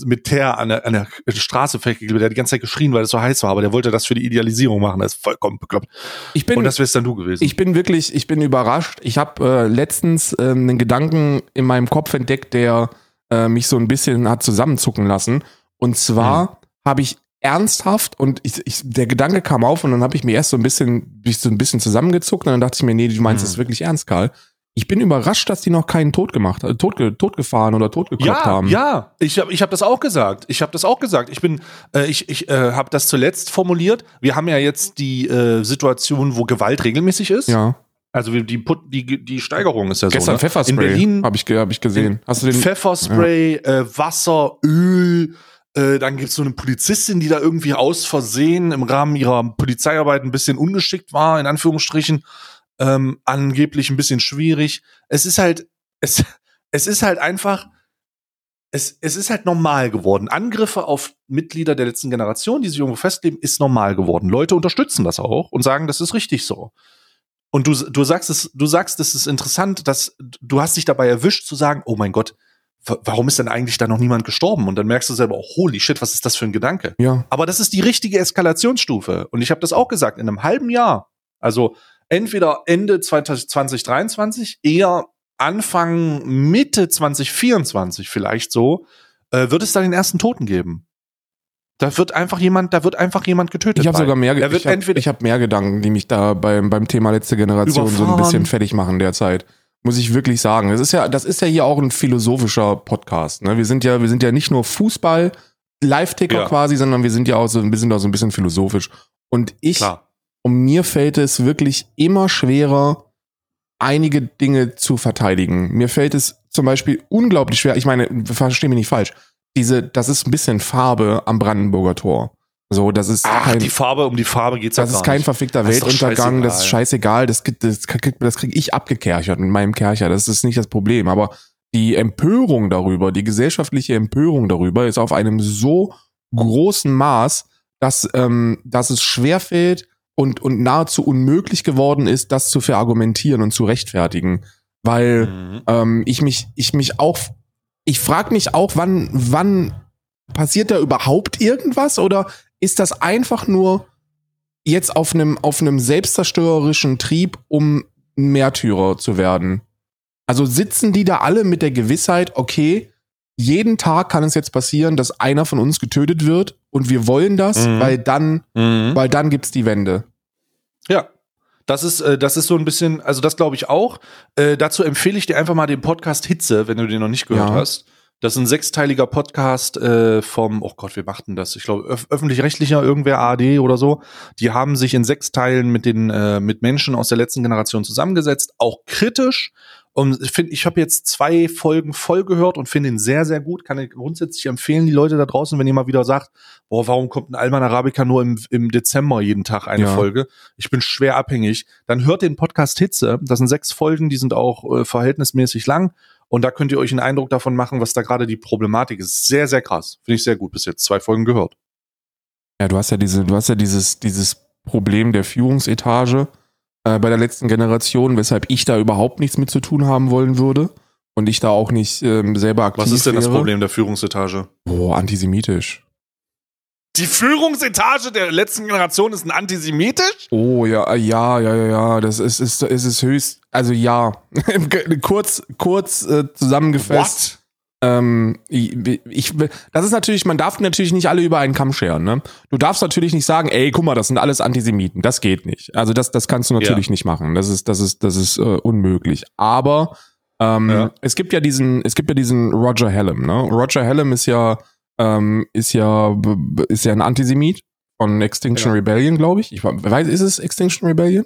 mit Teer an der, an der Straße festgeklebt, der hat die ganze Zeit geschrien, weil es so heiß war, aber der wollte das für die Idealisierung machen. Das ist vollkommen bekloppt. ich bin, Und das wärst dann du gewesen. ich bin wirklich, ich bin überrascht. Ich habe äh, letztens ähm, einen Gedanken in meinem Kopf entdeckt, der äh, mich so ein bisschen hat zusammenzucken lassen. Und zwar Hm. habe ich ernsthaft und ich, ich, der Gedanke kam auf und dann habe ich mir erst so ein bisschen, ich so ein bisschen zusammengezuckt und dann dachte ich mir, nee, du meinst Hm. das wirklich ernst, Karl. Ich bin überrascht, dass die noch keinen Tod gemacht, äh, tot, totgefahren oder totgekloppt ja, haben. ja, ich habe ich hab das auch gesagt. Ich habe das auch gesagt. Ich bin, äh, ich, ich äh, habe das zuletzt formuliert. Wir haben ja jetzt die äh, Situation, wo Gewalt regelmäßig ist. ja. Also die, die, die Steigerung ist ja Gestern so. Ne? Pfefferspray In Berlin habe ich, hab ich gesehen. Hast du den? Pfefferspray, äh, Wasser, Öl. Äh, dann gibt's so eine Polizistin, die da irgendwie aus Versehen im Rahmen ihrer Polizeiarbeit ein bisschen ungeschickt war, in Anführungsstrichen. Ähm, angeblich ein bisschen schwierig. Es ist halt, es, es ist halt einfach, es, es ist halt normal geworden. Angriffe auf Mitglieder der letzten Generation, die sich irgendwo festleben, ist normal geworden. Leute unterstützen das auch und sagen, das ist richtig so. Und du, du sagst es, du sagst, es ist interessant, dass du hast dich dabei erwischt zu sagen, oh mein Gott, warum ist denn eigentlich da noch niemand gestorben? Und dann merkst du selber, oh, holy shit, was ist das für ein Gedanke? Ja. Aber das ist die richtige Eskalationsstufe. Und ich habe das auch gesagt, in einem halben Jahr, also entweder Ende 2023, eher Anfang, Mitte 2024 vielleicht so, äh, wird es da den ersten Toten geben. Da wird einfach jemand, da wird einfach jemand getötet. Ich habe sogar mehr, ich habe hab mehr Gedanken, die mich da beim, beim Thema letzte Generation so ein bisschen fertig machen derzeit. Muss ich wirklich sagen. Das ist ja, das ist ja hier auch ein philosophischer Podcast. Ne? Wir sind ja, wir sind ja nicht nur Fußball, Live-Ticker Ja. quasi, sondern wir sind ja auch so, wir sind auch so ein bisschen philosophisch. Und ich, klar. und mir fällt es wirklich immer schwerer, einige Dinge zu verteidigen. Mir fällt es zum Beispiel unglaublich schwer. Ich meine, verstehe mich nicht falsch. Diese, das ist ein bisschen Farbe am Brandenburger Tor. So, das ist Ach, kein, die Farbe, um die Farbe geht's das ja ist kein nicht. verfickter Das ist Weltuntergang, das ist scheißegal. das, krieg- das, das krieg ich abgekerchert mit meinem Kercher, das ist nicht das Problem, aber die Empörung darüber, die gesellschaftliche Empörung darüber ist auf einem so großen Maß, dass, ähm, dass es schwerfällt und, und nahezu unmöglich geworden ist, das zu verargumentieren und zu rechtfertigen, weil Mhm. ähm, ich mich, ich mich auch, ich frage mich auch, wann, wann passiert da überhaupt irgendwas oder ist das einfach nur jetzt auf einem, auf einem selbstzerstörerischen Trieb, um ein Märtyrer zu werden? Also sitzen die da alle mit der Gewissheit, okay, jeden Tag kann es jetzt passieren, dass einer von uns getötet wird und wir wollen das, Mhm. weil dann, Mhm. weil dann gibt's die Wende. Ja. Das ist, äh, das ist so ein bisschen, also das glaube ich auch. Äh, dazu empfehle ich dir einfach mal den Podcast Hitze, wenn du den noch nicht gehört Ja. hast. Das ist ein sechsteiliger Podcast äh, vom, oh Gott, wir machten das? Ich glaube, öf öffentlich-rechtlicher, irgendwer ARD oder so. Die haben sich in sechs Teilen mit den äh, mit Menschen aus der letzten Generation zusammengesetzt, auch kritisch. Und ich finde, ich habe jetzt zwei Folgen voll gehört und finde ihn sehr, sehr gut. Kann ich grundsätzlich empfehlen, die Leute da draußen, wenn ihr mal wieder sagt, boah, warum kommt ein Alman Arabica nur im, im Dezember jeden Tag eine Ja. Folge? Ich bin schwer abhängig. Dann hört den Podcast Hitze. Das sind sechs Folgen, die sind auch äh, verhältnismäßig lang. Und da könnt ihr euch einen Eindruck davon machen, was da gerade die Problematik ist. Sehr, sehr krass. Finde ich sehr gut bis jetzt. Zwei Folgen gehört. Ja, du hast ja diese, du hast ja dieses, dieses Problem der Führungsetage äh, bei der letzten Generation, weshalb ich da überhaupt nichts mit zu tun haben wollen würde und ich da auch nicht ähm, selber aktiv Was ist denn das wäre. Problem der Führungsetage? Boah, antisemitisch. Die Führungsetage der letzten Generation ist ein antisemitisch? Oh ja, äh, ja, ja, ja, ja. Das ist, ist, ist es höchst. also ja, kurz, kurz äh, zusammengefasst. Ähm, ich, ich, das ist natürlich, man darf natürlich nicht alle über einen Kamm scheren. Ne? Du darfst natürlich nicht sagen, ey, guck mal, das sind alles Antisemiten. Das geht nicht. Also das, das kannst du natürlich ja. nicht machen. Das ist, das ist, das ist äh, unmöglich. Aber ähm, ja. es gibt ja diesen, es gibt ja diesen Roger Hallam. Ne? Roger Hallam ist ja, ähm, ist ja, ist ja ein Antisemit von Extinction ja. Rebellion, glaube ich. Ich weiß, ist es Extinction Rebellion?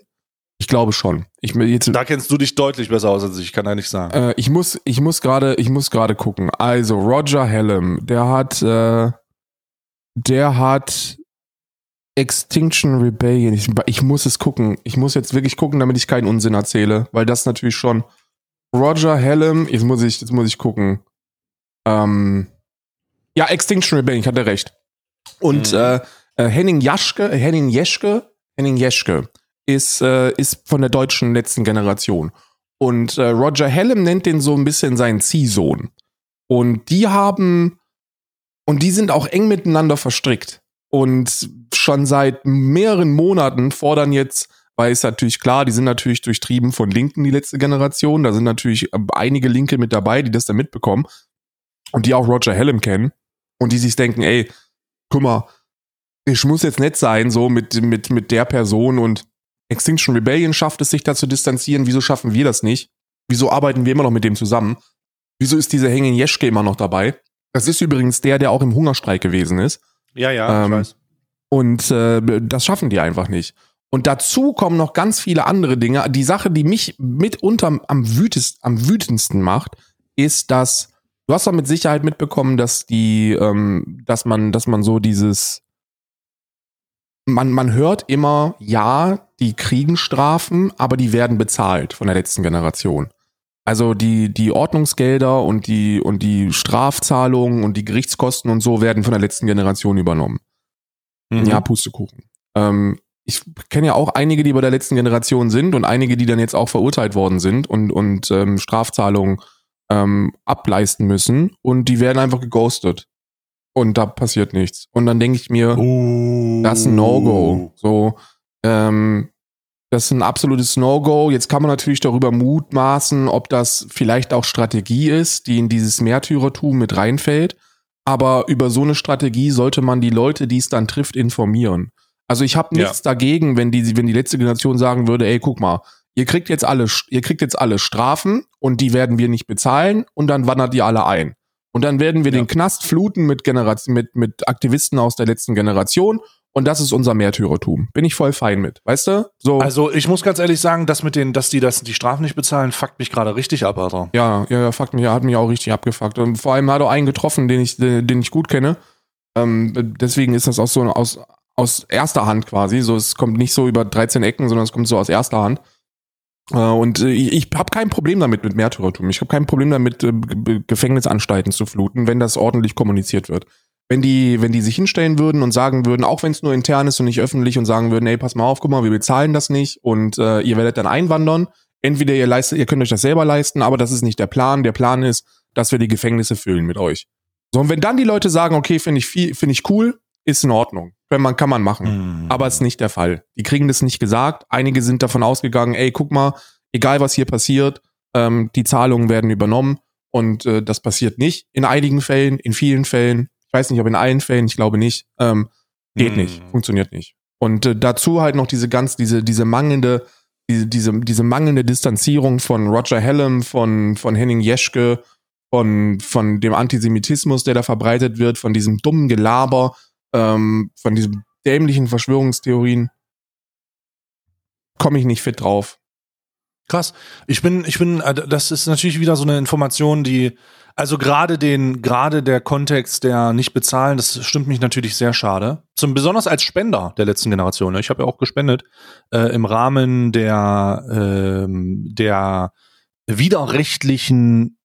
Ich glaube schon. Ich, jetzt, da kennst du dich deutlich besser aus als ich, kann ja nicht sagen. Äh, ich muss, ich muss gerade, ich muss gerade gucken. Also Roger Hallam, der hat, äh, der hat Extinction Rebellion. Ich, ich, muss es gucken. Ich muss jetzt wirklich gucken, damit ich keinen Unsinn erzähle, weil das natürlich schon Roger Hallam. Jetzt muss ich, jetzt muss ich gucken. Ähm, ja, Extinction Rebellion. Ich hatte recht. Und mhm. äh, äh Henning Jaschke, Henning Jeschke, Henning Jeschke ist, äh, ist von der deutschen letzten Generation. Und äh, Roger Hallam nennt den so ein bisschen seinen Ziehsohn. Und die haben, und die sind auch eng miteinander verstrickt. Und schon seit mehreren Monaten fordern jetzt, weil es natürlich klar, die sind natürlich durchtrieben von Linken, die letzte Generation. Da sind natürlich einige Linke mit dabei, die das dann mitbekommen. Und die auch Roger Hallam kennen. Und die sich denken, ey, guck mal, ich muss jetzt nett sein, so mit, mit, mit der Person und Extinction Rebellion schafft es, sich da zu distanzieren. Wieso schaffen wir das nicht? Wieso arbeiten wir immer noch mit dem zusammen? Wieso ist dieser Hengen Jeschke immer noch dabei? Das ist übrigens der, der auch im Hungerstreik gewesen ist. Ja, ja, ähm, ich weiß. Und äh, das schaffen die einfach nicht. Und dazu kommen noch ganz viele andere Dinge. Die Sache, die mich mitunter am, wütest, am wütendsten macht, ist, dass du hast doch mit Sicherheit mitbekommen, dass die, ähm, dass man, dass man so dieses man, man hört immer, ja, die kriegen Strafen, aber die werden bezahlt von der letzten Generation. Also die, die Ordnungsgelder und die, und die Strafzahlungen und die Gerichtskosten und so werden von der letzten Generation übernommen. Mhm. Ja, Pustekuchen. Ähm, ich kenne ja auch einige, die bei der letzten Generation sind und einige, die dann jetzt auch verurteilt worden sind und, und ähm, Strafzahlungen ähm, ableisten müssen und die werden einfach geghostet und da passiert nichts. Und dann denke ich mir, uh. das ist ein No-Go. So, ähm, das ist ein absolutes No-Go. Jetzt kann man natürlich darüber mutmaßen, ob das vielleicht auch Strategie ist, die in dieses Märtyrertum mit reinfällt. Aber über so eine Strategie sollte man die Leute, die es dann trifft, informieren. Also ich habe nichts ja. dagegen, wenn die, wenn die letzte Generation sagen würde, ey, guck mal, ihr kriegt jetzt alle, ihr kriegt jetzt alle Strafen und die werden wir nicht bezahlen und dann wandert ihr alle ein. Und dann werden wir ja. den Knast fluten mit, Generation, mit, mit Aktivisten aus der letzten Generation. Und das ist unser Märtyrertum. Bin ich voll fein mit. Weißt du? So. Also ich muss ganz ehrlich sagen, dass mit den, dass die das, die Strafen nicht bezahlen, fuckt mich gerade richtig ab, Alter. Ja, ja, ja, fuckt mich, hat mich auch richtig abgefuckt. Und vor allem hat er einen getroffen, den ich, den ich gut kenne. Ähm, deswegen ist das auch so aus, aus erster Hand quasi. So, es kommt nicht so über 13 Ecken, sondern es kommt so aus erster Hand. Äh, und äh, ich, ich habe kein Problem damit mit Märtyrertum. Ich habe kein Problem damit, äh, Gefängnisanstalten zu fluten, wenn das ordentlich kommuniziert wird. Wenn die, wenn die sich hinstellen würden und sagen würden, auch wenn es nur intern ist und nicht öffentlich und sagen würden, ey, pass mal auf, guck mal, wir bezahlen das nicht und äh, ihr werdet dann einwandern. Entweder ihr leistet, ihr könnt euch das selber leisten, aber das ist nicht der Plan. Der Plan ist, dass wir die Gefängnisse füllen mit euch. So, und wenn dann die Leute sagen, okay, finde ich viel, finde ich cool, ist in Ordnung. Wenn man, kann man machen. Mhm. Aber ist nicht der Fall. Die kriegen das nicht gesagt. Einige sind davon ausgegangen, ey, guck mal, egal was hier passiert, ähm, die Zahlungen werden übernommen und äh, das passiert nicht. In einigen Fällen, in vielen Fällen, ich weiß nicht, ob in allen Fällen, ich glaube nicht, ähm, geht mhm. nicht, funktioniert nicht. Und äh, dazu halt noch diese ganz, diese, diese mangelnde, diese, diese, diese mangelnde Distanzierung von Roger Hallam, von, von Henning Jeschke, von, von dem Antisemitismus, der da verbreitet wird, von diesem dummen Gelaber, ähm, von diesen dämlichen Verschwörungstheorien komme ich nicht fit drauf. Krass. Ich bin, ich bin, äh, das ist natürlich wieder so eine Information, die, also gerade den, gerade der Kontext der nicht bezahlen, das stimmt mich natürlich sehr schade. Zum, besonders als Spender der letzten Generation. Ne? Ich habe ja auch gespendet äh, im Rahmen der, äh, der widerrechtlichen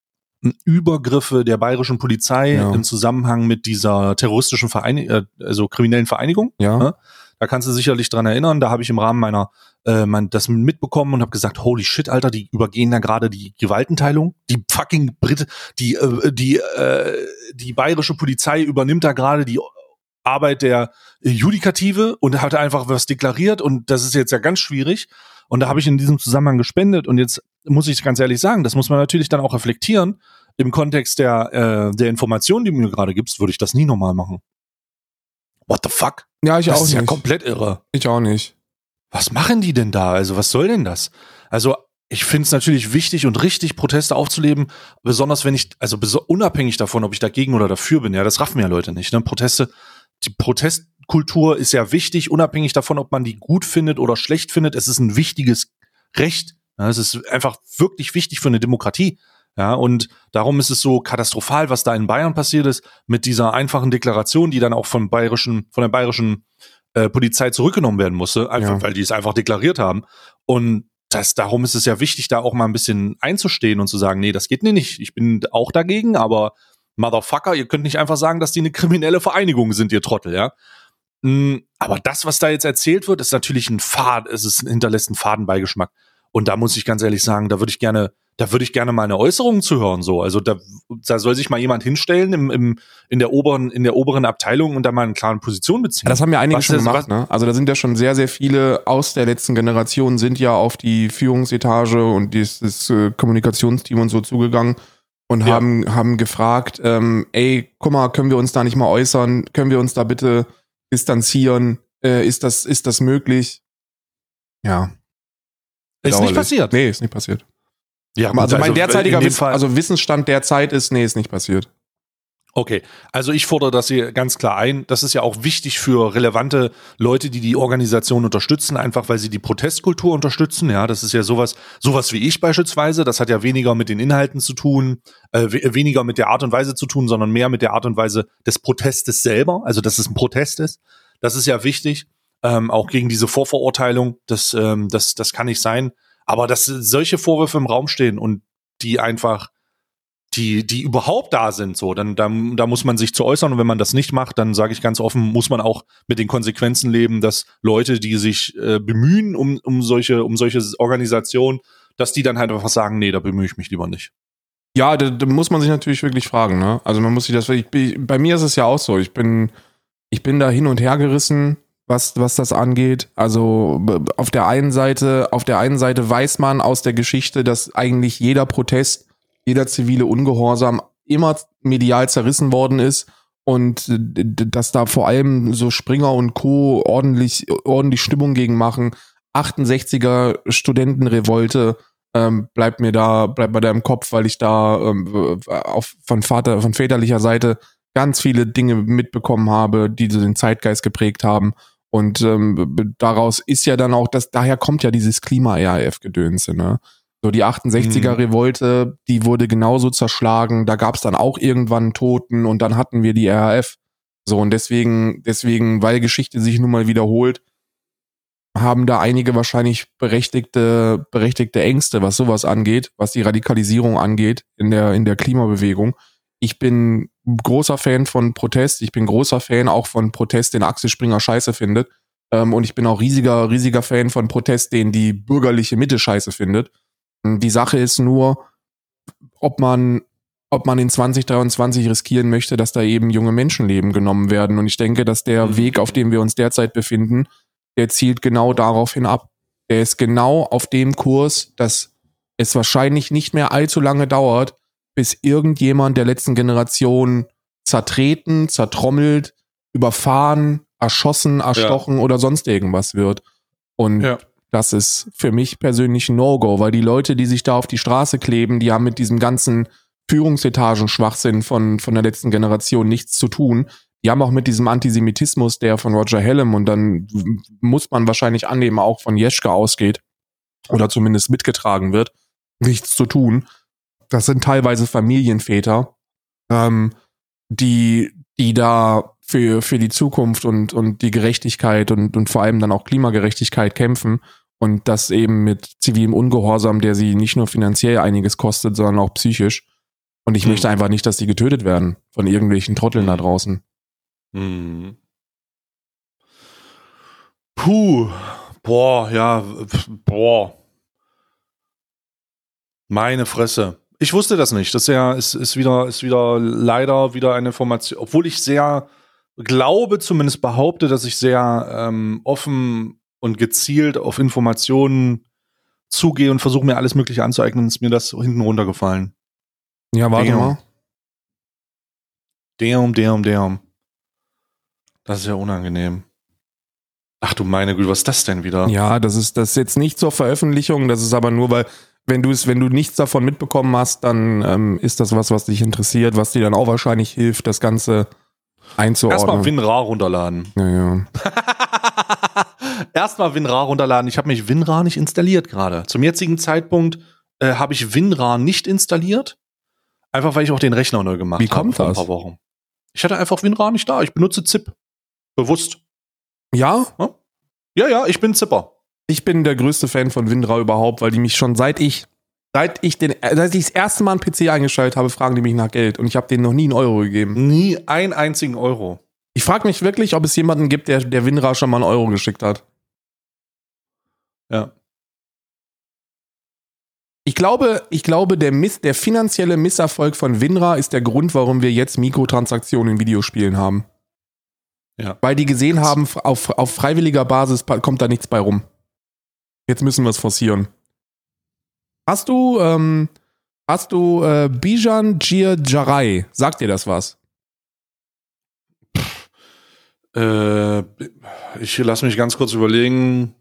Übergriffe der bayerischen Polizei ja. im Zusammenhang mit dieser terroristischen Vereinigung, äh, also kriminellen Vereinigung. Ja. Ne? Da kannst du sicherlich dran erinnern. Da habe ich im Rahmen meiner äh, mein, das mitbekommen und habe gesagt, holy shit, Alter, die übergehen da gerade die Gewaltenteilung. Die fucking Brit, die äh, die äh, die bayerische Polizei übernimmt da gerade die Arbeit der Judikative und hat einfach was deklariert und das ist jetzt ja ganz schwierig. Und da habe ich in diesem Zusammenhang gespendet und jetzt muss ich ganz ehrlich sagen, das muss man natürlich dann auch reflektieren. Im Kontext der, äh, der Informationen, die du mir gerade gibst, würde ich das nie nochmal machen. What the fuck? Ja, ich das auch ist nicht. ja komplett irre. ich auch nicht. Was machen die denn da? Also, was soll denn das? Also, ich finde es natürlich wichtig und richtig, Proteste aufzuleben, besonders wenn ich, also unabhängig davon, ob ich dagegen oder dafür bin, ja, das raffen ja Leute nicht. Ne? Proteste, die Protestkultur ist ja wichtig, unabhängig davon, ob man die gut findet oder schlecht findet. Es ist ein wichtiges Recht. Ja, es ist einfach wirklich wichtig für eine Demokratie. Ja, und darum ist es so katastrophal, was da in Bayern passiert ist, mit dieser einfachen Deklaration, die dann auch von bayerischen, von der bayerischen äh, Polizei zurückgenommen werden musste, einfach, Ja. weil die es einfach deklariert haben. Und das, darum ist es ja wichtig, da auch mal ein bisschen einzustehen und zu sagen, nee, das geht nicht. Ich bin auch dagegen, aber Motherfucker, ihr könnt nicht einfach sagen, dass die eine kriminelle Vereinigung sind, ihr Trottel, ja. Mm, Aber das, was da jetzt erzählt wird, ist natürlich ein Fad, es ist, hinterlässt einen Fadenbeigeschmack. Und da muss ich ganz ehrlich sagen, da würde ich gerne, da würde ich gerne mal eine Äußerung zu hören, so. Also da, da soll sich mal jemand hinstellen im, im, in der oberen, in der oberen Abteilung und da mal eine klare Position beziehen. Das haben ja einige Was schon gemacht, ne? Also da sind ja schon sehr, sehr viele aus der letzten Generation sind ja auf die Führungsetage und dieses äh, Kommunikationsteam und so zugegangen und Ja. haben, haben gefragt, ähm, ey, guck mal, können wir uns da nicht mal äußern? Können wir uns da bitte distanzieren? Äh, ist das, ist das möglich? Ja. Ist nicht passiert. Nee, ist nicht passiert. Ja, gut, Also mein derzeitiger Wiss, Fall- also Wissensstand der Zeit ist, nee, ist nicht passiert. Okay, also ich fordere das hier ganz klar ein. Das ist ja auch wichtig für relevante Leute, die die Organisation unterstützen, einfach weil sie die Protestkultur unterstützen. Ja, das ist ja sowas, sowas wie ich beispielsweise. Das hat ja weniger mit den Inhalten zu tun, äh, we- weniger mit der Art und Weise zu tun, sondern mehr mit der Art und Weise des Protestes selber. Also, dass es ein Protest ist. Das ist ja wichtig. Ähm, auch gegen diese Vorverurteilung. Das, ähm, das, das kann nicht sein. Aber dass solche Vorwürfe im Raum stehen und die einfach die, die überhaupt da sind, so, dann, dann, da muss man sich zu äußern und wenn man das nicht macht, dann sage ich ganz offen, muss man auch mit den Konsequenzen leben, dass Leute, die sich äh, bemühen um, um solche, um solche Organisationen, dass die dann halt einfach sagen, nee, da bemühe ich mich lieber nicht. Ja, da, da muss man sich natürlich wirklich fragen, ne? Also man muss sich das, ich, bei mir ist es ja auch so, ich bin, ich bin da hin und her gerissen, was, was das angeht. Also auf der einen Seite, auf der einen Seite weiß man aus der Geschichte, dass eigentlich jeder Protest, jeder zivile Ungehorsam immer medial zerrissen worden ist und äh, dass da vor allem so Springer und Co. ordentlich, ordentlich Stimmung gegen machen. 68er Studentenrevolte, ähm, bleibt mir da, bleibt mir da im Kopf, weil ich da ähm, auf, von Vater, von väterlicher Seite ganz viele Dinge mitbekommen habe, die so den Zeitgeist geprägt haben. Und ähm, daraus ist ja dann auch, das, daher kommt ja dieses Klima-RAF-Gedönse, ne? So die 68er-Revolte, die wurde genauso zerschlagen, da gab es dann auch irgendwann Toten und dann hatten wir die RAF. So, und deswegen, deswegen, weil Geschichte sich nun mal wiederholt, haben da einige wahrscheinlich berechtigte, berechtigte Ängste, was sowas angeht, was die Radikalisierung angeht in der, in der Klimabewegung. Ich bin großer Fan von Protest. Ich bin großer Fan auch von Protest, den Axel Springer scheiße findet. Ähm, und ich bin auch riesiger, riesiger Fan von Protest, den die bürgerliche Mitte scheiße findet. Die Sache ist nur, ob man, ob man in 2023 riskieren möchte, dass da eben junge Menschenleben genommen werden. Und ich denke, dass der Mhm. Weg, auf dem wir uns derzeit befinden, der zielt genau darauf hin ab. Der ist genau auf dem Kurs, dass es wahrscheinlich nicht mehr allzu lange dauert, bis irgendjemand der letzten Generation zertreten, zertrommelt, überfahren, erschossen, erstochen oder sonst irgendwas wird. Und Ja. das ist für mich persönlich ein No-Go, weil die Leute, die sich da auf die Straße kleben, die haben mit diesem ganzen Führungsetagen-Schwachsinn von, von der letzten Generation nichts zu tun. Die haben auch mit diesem Antisemitismus, der von Roger Hallam und dann muss man wahrscheinlich annehmen, auch von Jeschke ausgeht oder zumindest mitgetragen wird, nichts zu tun. Das sind teilweise Familienväter, ähm, die, die da für, für die Zukunft und, und die Gerechtigkeit und, und vor allem dann auch Klimagerechtigkeit kämpfen und das eben mit zivilem Ungehorsam, der sie nicht nur finanziell einiges kostet, sondern auch psychisch. Und ich Hm. möchte einfach nicht, dass die getötet werden von irgendwelchen Trotteln da draußen. Mhm. Puh. Boah, ja, boah. Meine Fresse. Ich wusste das nicht. Das ist ja, ist, ist wieder, ist wieder leider wieder eine Information, obwohl ich sehr glaube, zumindest behaupte, dass ich sehr ähm, offen und gezielt auf Informationen zugehe und versuche mir alles Mögliche anzueignen, ist mir das hinten runtergefallen. Ja, warte Damn. mal. Damn, damn, damn. Das ist ja unangenehm. Ach du meine Güte, was ist das denn wieder? Ja, das ist das ist jetzt nicht zur Veröffentlichung, das ist aber nur, weil wenn du es, wenn du nichts davon mitbekommen hast, dann ähm, ist das was, was dich interessiert, was dir dann auch wahrscheinlich hilft, das Ganze Erstmal einzuordnen. WinRAR runterladen. ja, ja. Erstmal WinRAR runterladen. Ich habe mich WinRAR nicht installiert gerade. Zum jetzigen Zeitpunkt äh, habe ich WinRAR nicht installiert. Einfach weil ich auch den Rechner neu gemacht Wie habe kommt vor ein das? paar Wochen. Ich hatte einfach WinRAR nicht da. Ich benutze ZIP. Bewusst. ja, Ja, ja, ich bin Zipper. Ich bin der größte Fan von WinRAR überhaupt, weil die mich schon seit ich seit ich den seit ich das erste Mal einen PC eingeschaltet habe, fragen die mich nach Geld und ich habe denen noch nie einen Euro gegeben. Nie einen einzigen Euro. Ich frage mich wirklich, ob es jemanden gibt, der der WinRAR schon mal einen Euro geschickt hat. Ja. Ich glaube, ich glaube, der, Miss, der finanzielle Misserfolg von WinRAR ist der Grund, warum wir jetzt Mikrotransaktionen in Videospielen haben. Ja. Weil die gesehen haben, auf, auf freiwilliger Basis kommt da nichts bei rum. Jetzt müssen wir es forcieren. Hast du, ähm, hast du äh, Bijan Jir Jarai? Sagt dir das was? Äh, ich lasse mich ganz kurz überlegen.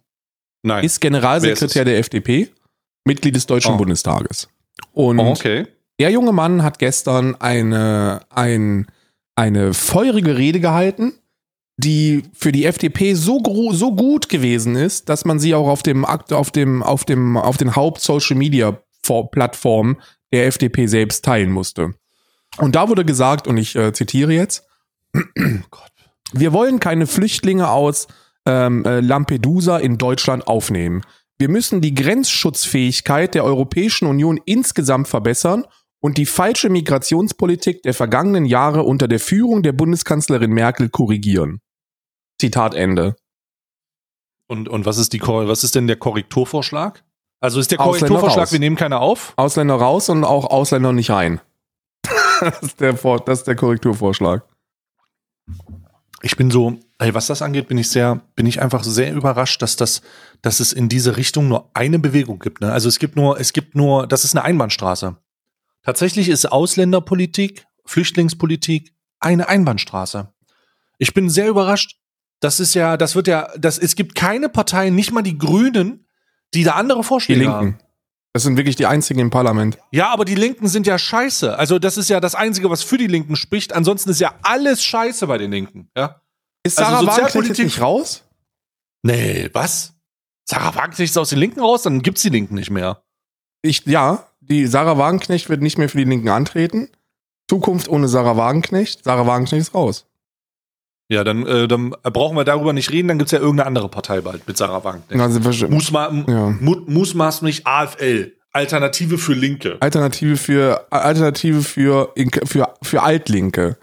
Nein. Ist Generalsekretär der FDP, Mitglied des Deutschen Oh. Bundestages. Und Oh, okay. Der junge Mann hat gestern eine, ein, eine feurige Rede gehalten, die für die FDP so, so gut gewesen ist, dass man sie auch auf dem auf dem, auf dem, auf den Haupt-Social Media Vor- Plattformen der FDP selbst teilen musste. Und da wurde gesagt, und ich äh, zitiere jetzt, wir wollen keine Flüchtlinge aus ähm, äh, Lampedusa in Deutschland aufnehmen. Wir müssen die Grenzschutzfähigkeit der Europäischen Union insgesamt verbessern und die falsche Migrationspolitik der vergangenen Jahre unter der Führung der Bundeskanzlerin Merkel korrigieren. Zitat Ende. Und, und was ist die was ist denn der Korrekturvorschlag? Also ist der Korrekturvorschlag, wir nehmen keine auf? Ausländer raus und auch Ausländer nicht rein. das, ist der, das ist der Korrekturvorschlag. Ich bin so, ey, was das angeht, bin ich sehr, bin ich einfach sehr überrascht, dass das, dass es in diese Richtung nur eine Bewegung gibt. Ne? Also es gibt nur, es gibt nur, das ist eine Einbahnstraße. Tatsächlich ist Ausländerpolitik, Flüchtlingspolitik eine Einbahnstraße. Ich bin sehr überrascht. Das ist ja, das wird ja, das, es gibt keine Parteien, nicht mal die Grünen, die da andere Die Vorschläge haben. Linken. Das sind wirklich die einzigen im Parlament. Ja, aber die Linken sind ja scheiße. Also das ist ja das Einzige, was für die Linken spricht. Ansonsten ist ja alles scheiße bei den Linken. Ja. Ist Also Sarah Wagenknecht Sozialpolitik- jetzt nicht raus? Nee, was? Sarah Wagenknecht ist aus den Linken raus, dann gibt's die Linken nicht mehr. Ich, ja, die Sarah Wagenknecht wird nicht mehr für die Linken antreten. Zukunft ohne Sarah Wagenknecht. Sarah Wagenknecht ist raus. Ja, dann, äh, dann brauchen wir darüber nicht reden, dann gibt's ja irgendeine andere Partei bald mit Sarah Wagenknecht. Also, Musma ja. mu Mutmaßlich AFL. Alternative für Linke. Alternative für Alternative für für für Altlinke.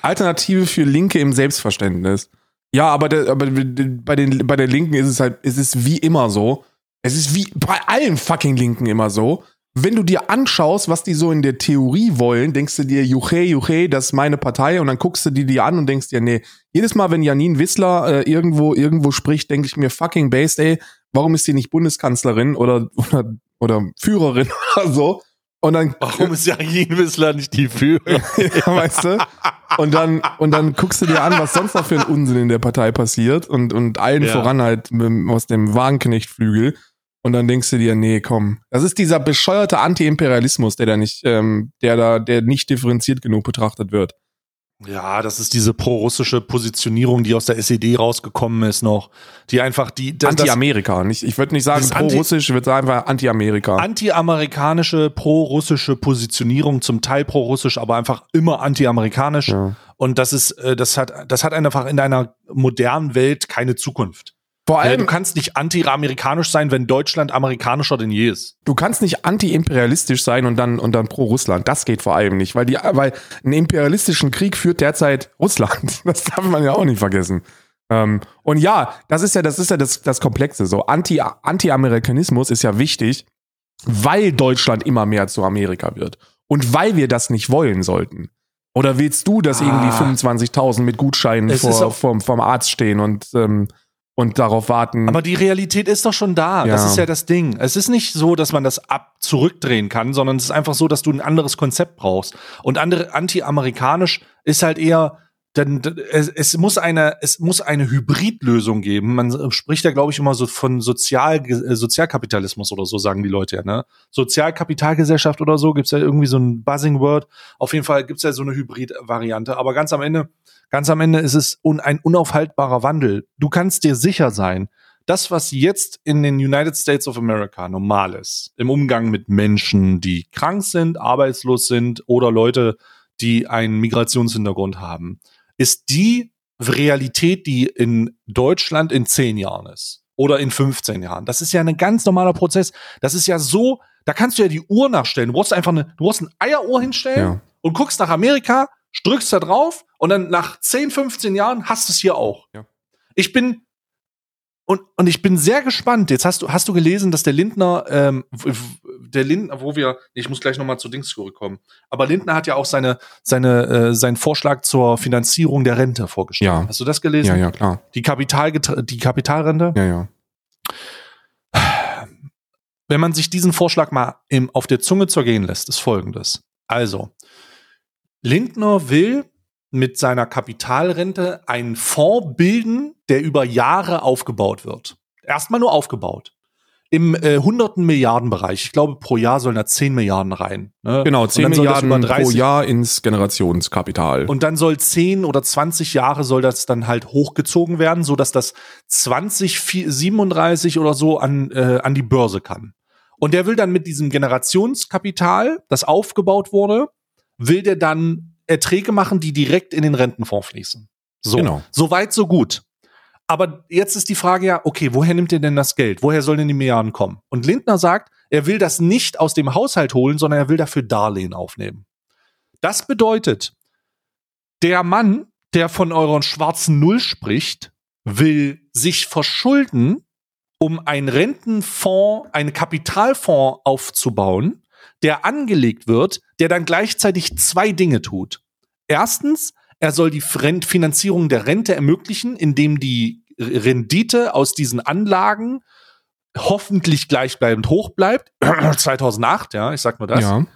Alternative für Linke im Selbstverständnis. Ja, aber, der, aber bei den bei der Linken ist es halt es ist wie immer so. Es ist wie bei allen fucking Linken immer so. Wenn du dir anschaust, was die so in der Theorie wollen, denkst du dir, juche, juche, das ist meine Partei und dann guckst du die dir an und denkst dir, nee, jedes Mal, wenn Janine Wissler äh, irgendwo irgendwo spricht, denke ich mir, fucking based, ey, warum ist die nicht Bundeskanzlerin oder oder oder Führerin oder so? Und dann Warum ist Janine Wissler nicht die Führerin? ja, weißt du? Und dann, und dann guckst du dir an, was sonst noch für ein Unsinn in der Partei passiert und, und allen Ja. voran halt mit, aus dem Wagenknechtflügel. Und dann denkst du dir, nee, komm. Das ist dieser bescheuerte Anti-Imperialismus, der da nicht, ähm, der da, der nicht differenziert genug betrachtet wird. Ja, das ist diese pro-russische Positionierung, die aus der SED rausgekommen ist noch. Die einfach die, Anti-Amerika. Nicht, ich würde nicht sagen pro-russisch, ich würde sagen einfach Anti-Amerika. anti-amerikanische, pro-russische Positionierung, zum Teil pro-russisch, aber einfach immer anti-amerikanisch. Ja. Und das ist, äh, das hat, das hat einfach in einer modernen Welt keine Zukunft. Vor allem, du kannst nicht anti-amerikanisch sein, wenn Deutschland amerikanischer denn je ist. du kannst nicht anti-imperialistisch sein und dann, und dann pro-Russland. Das geht vor allem nicht, weil die, weil einen imperialistischen Krieg führt derzeit Russland. Das darf man ja auch nicht vergessen. Ähm, und ja, das ist ja, das ist ja das, das Komplexe. So Anti, Anti-Amerikanismus ist ja wichtig, weil Deutschland immer mehr zu Amerika wird. Und weil wir das nicht wollen sollten. Oder willst du, dass irgendwie Ah. 25.000 mit Gutscheinen vor, vom, vom Arzt stehen und, ähm, und darauf warten. Aber die Realität ist doch schon da. Ja. Das ist ja das Ding. Es ist nicht so, dass man das ab zurückdrehen kann, sondern es ist einfach so, dass du ein anderes Konzept brauchst. Und andere anti-amerikanisch ist halt eher dann es, es muss eine es muss eine Hybridlösung geben. Man spricht ja glaube ich immer so von Sozial äh, Sozialkapitalismus oder so sagen die Leute ja, ne? Sozialkapitalgesellschaft oder so gibt's ja irgendwie so ein Buzzing Word. Auf jeden Fall gibt's ja so eine Hybrid Variante, aber ganz am Ende ganz am Ende ist es un, ein unaufhaltbarer Wandel. Du kannst dir sicher sein, das, was jetzt in den United States of America normal ist, im Umgang mit Menschen, die krank sind, arbeitslos sind oder Leute, die einen Migrationshintergrund haben, ist die Realität, die in Deutschland in zehn Jahren ist oder in 15 Jahren. Das ist ja ein ganz normaler Prozess. Das ist ja so, da kannst du ja die Uhr nachstellen. Du brauchst einfach eine, du brauchst ein Eieruhr hinstellen Ja. und guckst nach Amerika, drückst da drauf und dann nach 10, 15 Jahren hast du es hier auch. Ja. Ich bin und, und ich bin sehr gespannt. Jetzt hast du, hast du gelesen, dass der Lindner, ähm, der Lindner, wo wir, ich muss gleich nochmal zu Dings zurückkommen. Aber Lindner hat ja auch seine, seine, äh, seinen Vorschlag zur Finanzierung der Rente vorgestellt. Ja. Hast du das gelesen? Ja, ja, klar. Die, Kapital, die Kapitalrente? Ja, ja. Wenn man sich diesen Vorschlag mal im, auf der Zunge zergehen lässt, ist folgendes. Also, Lindner will mit seiner Kapitalrente einen Fonds bilden, der über Jahre aufgebaut wird. Erstmal nur aufgebaut. Im äh, hunderten Milliarden Bereich. Ich glaube, pro Jahr sollen da 10 Milliarden rein. Ne? Genau, Und 10 dann soll das Milliarden pro 30 Jahr ins Generationskapital. Und dann soll 10 oder 20 Jahre soll das dann halt hochgezogen werden, so dass das 2037 oder so an, äh, an die Börse kann. Und der will dann mit diesem Generationskapital, das aufgebaut wurde, will der dann Erträge machen, die direkt in den Rentenfonds fließen. So, Genau. so weit, so gut. Aber jetzt ist die Frage ja, okay, woher nimmt er denn das Geld? Woher sollen denn die Milliarden kommen? Und Lindner sagt, er will das nicht aus dem Haushalt holen, sondern er will dafür Darlehen aufnehmen. Das bedeutet, der Mann, der von euren schwarzen Null spricht, will sich verschulden, um einen Rentenfonds, einen Kapitalfonds aufzubauen, der angelegt wird, der dann gleichzeitig zwei Dinge tut. Erstens, er soll die Finanzierung der Rente ermöglichen, indem die Rendite aus diesen Anlagen hoffentlich gleichbleibend hoch bleibt. 2008, ja, ich sag nur das. ja.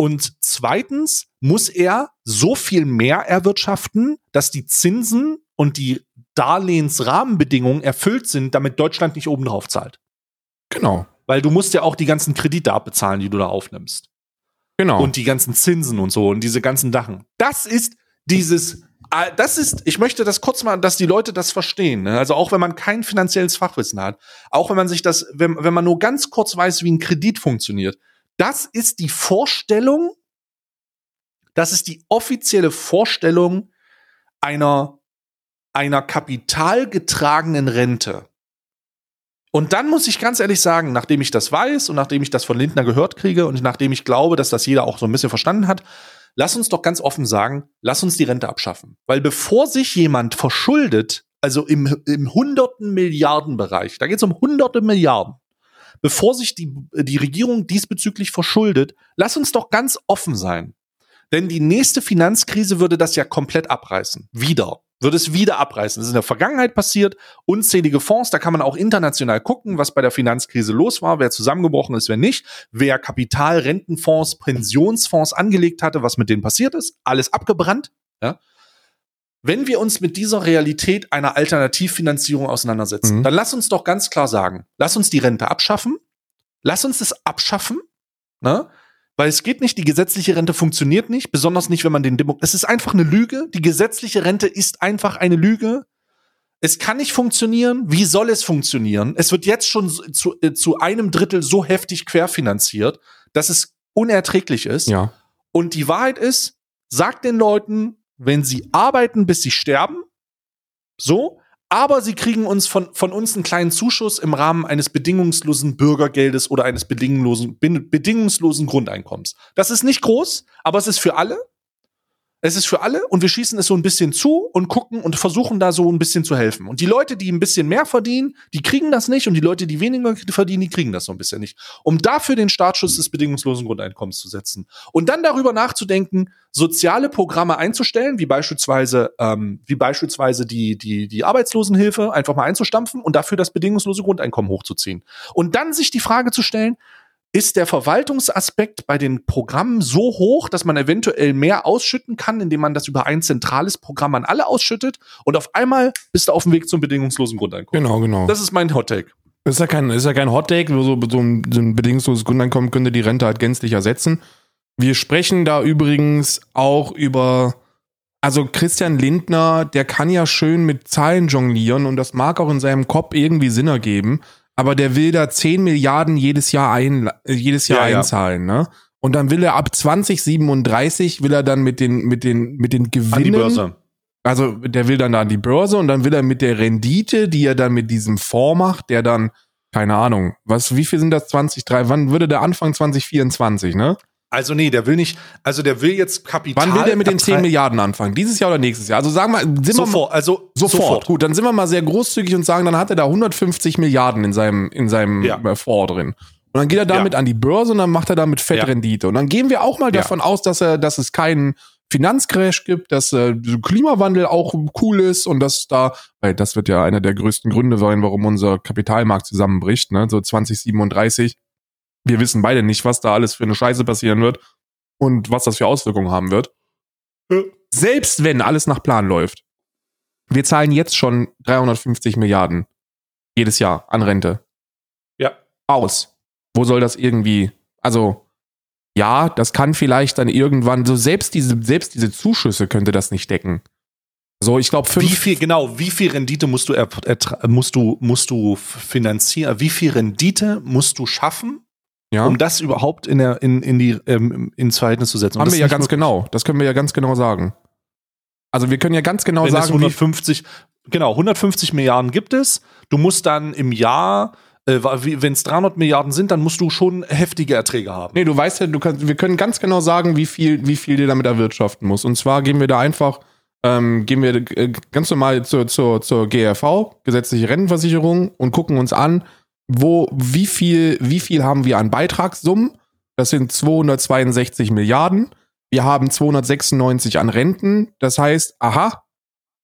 Und zweitens muss er so viel mehr erwirtschaften, dass die Zinsen und die Darlehensrahmenbedingungen erfüllt sind, damit Deutschland nicht oben drauf zahlt. Genau. Weil du musst ja auch die ganzen Kredite abbezahlen, die du da aufnimmst. Genau. Und die ganzen Zinsen und so und diese ganzen Dachen. Das ist dieses, äh, das ist, ich möchte das kurz mal, dass die Leute das verstehen. Ne? Also auch wenn man kein finanzielles Fachwissen hat, auch wenn man sich das, wenn, wenn man nur ganz kurz weiß, wie ein Kredit funktioniert, das ist die Vorstellung, das ist die offizielle Vorstellung einer, einer kapitalgetragenen Rente. Und dann muss ich ganz ehrlich sagen, nachdem ich das weiß und nachdem ich das von Lindner gehört kriege und nachdem ich glaube, dass das jeder auch so ein bisschen verstanden hat, lass uns doch ganz offen sagen, lass uns die Rente abschaffen. Weil bevor sich jemand verschuldet, also im, im hunderten Milliarden Bereich, da geht es um hunderte Milliarden, bevor sich die, die Regierung diesbezüglich verschuldet, lass uns doch ganz offen sein. Denn die nächste Finanzkrise würde das ja komplett abreißen. Wieder. Würde es wieder abreißen. Das ist in der Vergangenheit passiert. Unzählige Fonds, da kann man auch international gucken, was bei der Finanzkrise los war, wer zusammengebrochen ist, wer nicht, wer Kapital, Rentenfonds, Pensionsfonds angelegt hatte, was mit denen passiert ist. Alles abgebrannt. Ja. Wenn wir uns mit dieser Realität einer Alternativfinanzierung auseinandersetzen, Mhm. dann lass uns doch ganz klar sagen, lass uns die Rente abschaffen. Lass uns das abschaffen. Ne? Weil es geht nicht, die gesetzliche Rente funktioniert nicht, besonders nicht, wenn man den Demo. Es ist einfach eine Lüge. Die gesetzliche Rente ist einfach eine Lüge. Es kann nicht funktionieren. Wie soll es funktionieren? Es wird jetzt schon zu, äh, zu einem Drittel so heftig querfinanziert, dass es unerträglich ist. ja. Und die Wahrheit ist, sagt den Leuten, wenn sie arbeiten, bis sie sterben, so, aber sie kriegen uns von, von uns einen kleinen Zuschuss im Rahmen eines bedingungslosen Bürgergeldes oder eines bedingungslosen, bedingungslosen Grundeinkommens. Das ist nicht groß, aber es ist für alle. Es ist für alle und wir schießen es so ein bisschen zu und gucken und versuchen da so ein bisschen zu helfen. Und die Leute, die ein bisschen mehr verdienen, die kriegen das nicht und die Leute, die weniger verdienen, die kriegen das so ein bisschen nicht. Um dafür den Startschuss des bedingungslosen Grundeinkommens zu setzen. Und dann darüber nachzudenken, soziale Programme einzustellen, wie beispielsweise, ähm, wie beispielsweise die, die, die Arbeitslosenhilfe einfach mal einzustampfen und dafür das bedingungslose Grundeinkommen hochzuziehen. Und dann sich die Frage zu stellen, ist der Verwaltungsaspekt bei den Programmen so hoch, dass man eventuell mehr ausschütten kann, indem man das über ein zentrales Programm an alle ausschüttet und auf einmal bist du auf dem Weg zum bedingungslosen Grundeinkommen. Genau, genau. Das ist mein Hot Take. ist ja kein, ist ja kein Hot Take, so, so, ein, so ein bedingungsloses Grundeinkommen könnte die Rente halt gänzlich ersetzen. Wir sprechen da übrigens auch über, also Christian Lindner, der kann ja schön mit Zahlen jonglieren und das mag auch in seinem Kopf irgendwie Sinn ergeben aber der will da 10 Milliarden jedes Jahr ein, äh, jedes Jahr Ja, ja. einzahlen, ne? Und dann will er ab 2037 will er dann mit den, mit den, mit den Gewinnen. An die Börse. Also der will dann da an die Börse und dann will er mit der Rendite, die er dann mit diesem Fonds macht, der dann, keine Ahnung, was, wie viel sind das 23, wann würde der Anfang 2024, ne? Also nee, der will nicht, also der will jetzt Kapital. Wann will der mit den 10 abtreiben- Milliarden anfangen? Dieses Jahr oder nächstes Jahr? Also sagen wir, sind wir mal, Sofort, also Sofort. Gut, dann sind wir mal sehr großzügig und sagen, dann hat er da 150 Milliarden in seinem, in seinem Ja. äh, Fonds drin. Und dann geht er damit an die Börse und dann macht er damit Fettrendite. Und dann gehen wir auch mal Ja. davon aus, dass er, dass es keinen Finanzcrash gibt, dass äh, Klimawandel auch cool ist und dass da, weil das wird ja einer der größten Gründe sein, warum unser Kapitalmarkt zusammenbricht, ne, so 2037. Wir wissen beide nicht, was da alles für eine Scheiße passieren wird und was das für Auswirkungen haben wird. Selbst wenn alles nach Plan läuft. Wir zahlen jetzt schon 350 Milliarden jedes Jahr an Rente Ja. aus. Wo soll das irgendwie, also ja, das kann vielleicht dann irgendwann, so selbst diese, selbst diese Zuschüsse könnte das nicht decken. So, ich glaube, Wie viel, genau, wie viel Rendite musst du, musst du, musst du finanzieren, wie viel Rendite musst du schaffen, ja, um das überhaupt in der, in, in die, ähm, ins Verhältnis zu setzen? Und haben das wir ja ganz genau. Das können wir ja ganz genau sagen. Also wir können ja ganz genau Wenn sagen, wie, 150, genau, 150 Milliarden gibt es. Du musst dann im Jahr, wenn es 300 Milliarden sind, dann musst du schon heftige Erträge haben. Nee, du weißt ja, du kannst, wir können ganz genau sagen, wie viel, wie viel dir damit erwirtschaften muss. Und zwar gehen wir da einfach, ähm, gehen wir äh, ganz normal zur, zur, zur GRV, gesetzliche Rentenversicherung, und gucken uns an, wo, wie viel, wie viel haben wir an Beitragssummen? Das sind 262 Milliarden. Wir haben 296 an Renten. Das heißt, aha,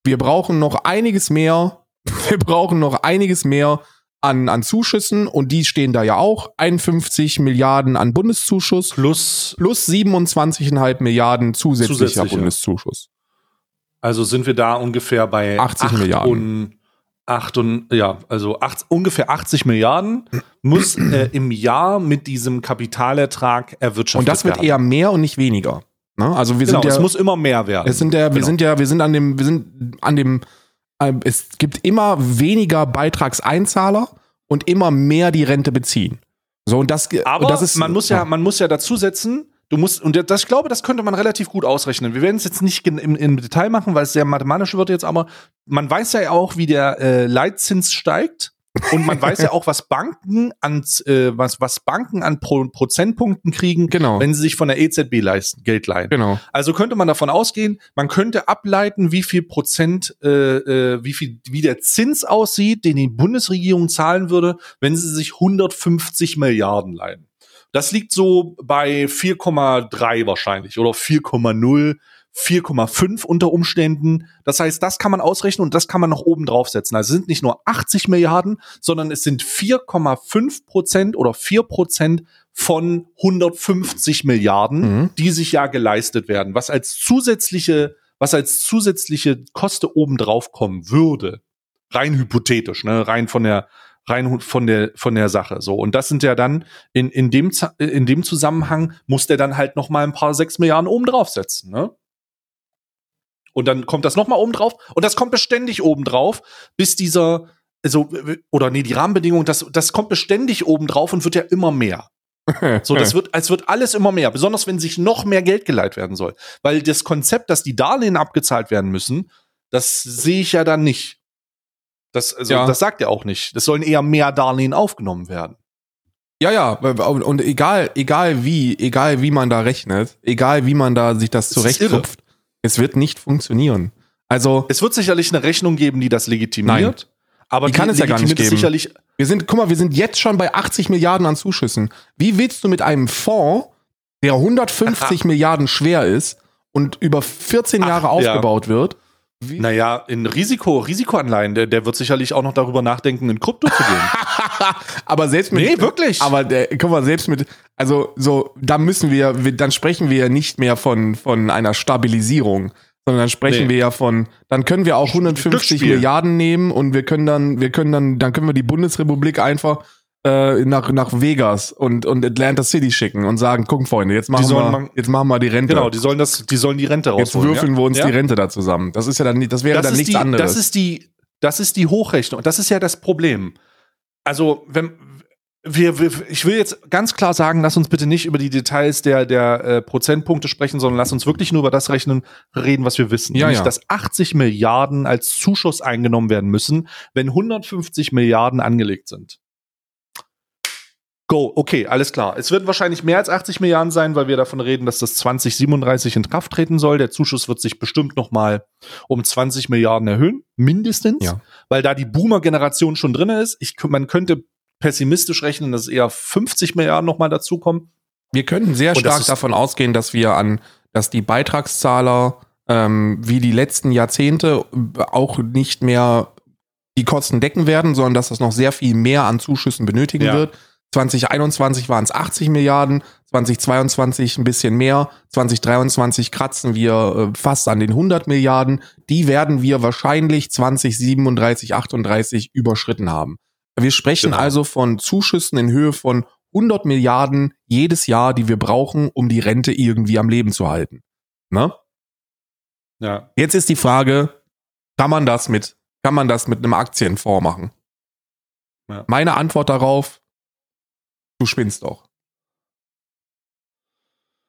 wir brauchen noch einiges mehr. Wir brauchen noch einiges mehr an, an Zuschüssen und die stehen da ja auch. 51 Milliarden an Bundeszuschuss Plus, plus 27,5 Milliarden zusätzlicher Zusätzlicher. Bundeszuschuss. also sind wir da ungefähr bei 80 acht Milliarden. Acht und, ja, also acht, ungefähr 80 Milliarden muss äh, im Jahr mit diesem Kapitalertrag erwirtschaftet Und das wird werden. eher mehr und nicht weniger. Ne? Also wir genau, sind ja, es muss immer mehr werden. es sind ja, wir Genau. sind ja, wir sind an dem, wir sind an dem, äh, es gibt immer weniger Beitragseinzahler und immer mehr die Rente beziehen. So und das, Aber und das ist, man muss ja, man muss ja dazu setzen, du musst, und das, ich glaube, das könnte man relativ gut ausrechnen. Wir werden es jetzt nicht im, im Detail machen, weil es sehr mathematisch wird jetzt, aber man weiß ja auch, wie der äh, Leitzins steigt. Und man weiß ja auch, was Banken an, äh, was, was Banken an Pro Prozentpunkten kriegen, Genau. wenn sie sich von der EZB leisten, Geld leihen. genau. Also könnte man davon ausgehen, man könnte ableiten, wie viel Prozent, äh, äh, wie viel, wie der Zins aussieht, den die Bundesregierung zahlen würde, wenn sie sich 150 Milliarden leihen. Das liegt so bei 4,3 wahrscheinlich oder 4,0, 4,5 unter Umständen. Das heißt, das kann man ausrechnen und das kann man noch oben draufsetzen. Also es sind nicht nur 80 Milliarden, sondern es sind 4,5 Prozent oder 4 Prozent von 150 Milliarden, Mhm. die sich ja geleistet werden, was als zusätzliche, was als zusätzliche Koste oben drauf kommen würde. Rein hypothetisch, ne, rein von der, rein von der, von der Sache, so. Und das sind ja dann, in, in dem, in dem Zusammenhang muss der dann halt noch mal ein paar sechs Milliarden oben draufsetzen, ne? Und dann kommt das noch mal oben drauf und das kommt beständig oben drauf, bis dieser, also, oder nee, die Rahmenbedingungen, das, das kommt beständig oben drauf und wird ja immer mehr. So, das wird, es wird alles immer mehr, besonders wenn sich noch mehr Geld geleiht werden soll. Weil das Konzept, dass die Darlehen abgezahlt werden müssen, das sehe ich ja dann nicht. Das, also, Ja. das sagt er auch nicht. Es sollen eher mehr Darlehen aufgenommen werden. Ja, ja, und und egal, egal wie, egal wie man da rechnet, egal wie man da sich das zurechtkupft, Es wird nicht funktionieren. Also, Es wird sicherlich eine Rechnung geben, die das legitimiert. Aber Die kann es ja gar nicht geben. Sicherlich, wir sind, guck mal, wir sind jetzt schon bei 80 Milliarden an Zuschüssen. Wie willst du mit einem Fonds, der 150 Milliarden schwer ist und über 14 Ach, Jahre ja. aufgebaut wird, wie, naja, in Risiko, Risikoanleihen, der, der wird sicherlich auch noch darüber nachdenken, in Krypto zu gehen. aber selbst mit, Nee, wirklich. Aber der, guck mal, selbst mit, also so, da müssen wir, wir dann sprechen wir ja nicht mehr von, von einer Stabilisierung, sondern dann sprechen Nee. wir ja von, dann können wir auch 150 Glücksspiel. Milliarden nehmen und wir können dann, wir können dann, dann können wir die Bundesrepublik einfach äh, nach, nach Vegas und, und Atlanta City schicken und sagen, guck Freunde, jetzt machen, wir, man- jetzt machen wir die Rente. genau, die sollen das, die sollen die Rente jetzt rausholen. würfeln ja? wir uns ja? die Rente da zusammen. Das ist ja dann, nicht- das wäre das dann nichts die, anderes. Das ist die, das ist die Hochrechnung. Das ist ja das Problem. Also, wenn wir, wir, ich will jetzt ganz klar sagen, lass uns bitte nicht über die Details der, der äh, Prozentpunkte sprechen, sondern lass uns wirklich nur über das rechnen, reden, was wir wissen. Ja, Nämlich, ja. dass 80 Milliarden als Zuschuss eingenommen werden müssen, wenn 150 Milliarden angelegt sind. Go, okay, alles klar. Es wird wahrscheinlich mehr als 80 Milliarden sein, weil wir davon reden, dass das 2037 in Kraft treten soll. Der Zuschuss wird sich bestimmt noch mal um 20 Milliarden erhöhen, mindestens, Ja. weil da die Boomer-Generation schon drin ist. Ich, man könnte pessimistisch rechnen, dass eher 50 Milliarden noch mal dazukommen. Wir könnten sehr Und stark davon ausgehen, dass wir an, dass die Beitragszahler ähm, wie die letzten Jahrzehnte auch nicht mehr die Kosten decken werden, sondern dass das noch sehr viel mehr an Zuschüssen benötigen Ja. wird. 2021 waren es 80 Milliarden, 2022 ein bisschen mehr, 2023 kratzen wir äh, fast an den 100 Milliarden. Die werden wir wahrscheinlich 2037, 38 überschritten haben. Wir sprechen Genau. also von Zuschüssen in Höhe von 100 Milliarden jedes Jahr, die wir brauchen, um die Rente irgendwie am Leben zu halten. Ne? Ja. Jetzt ist die Frage, kann man das mit, kann man das mit einem Aktienfonds machen? Ja. Meine Antwort darauf, du spinnst doch.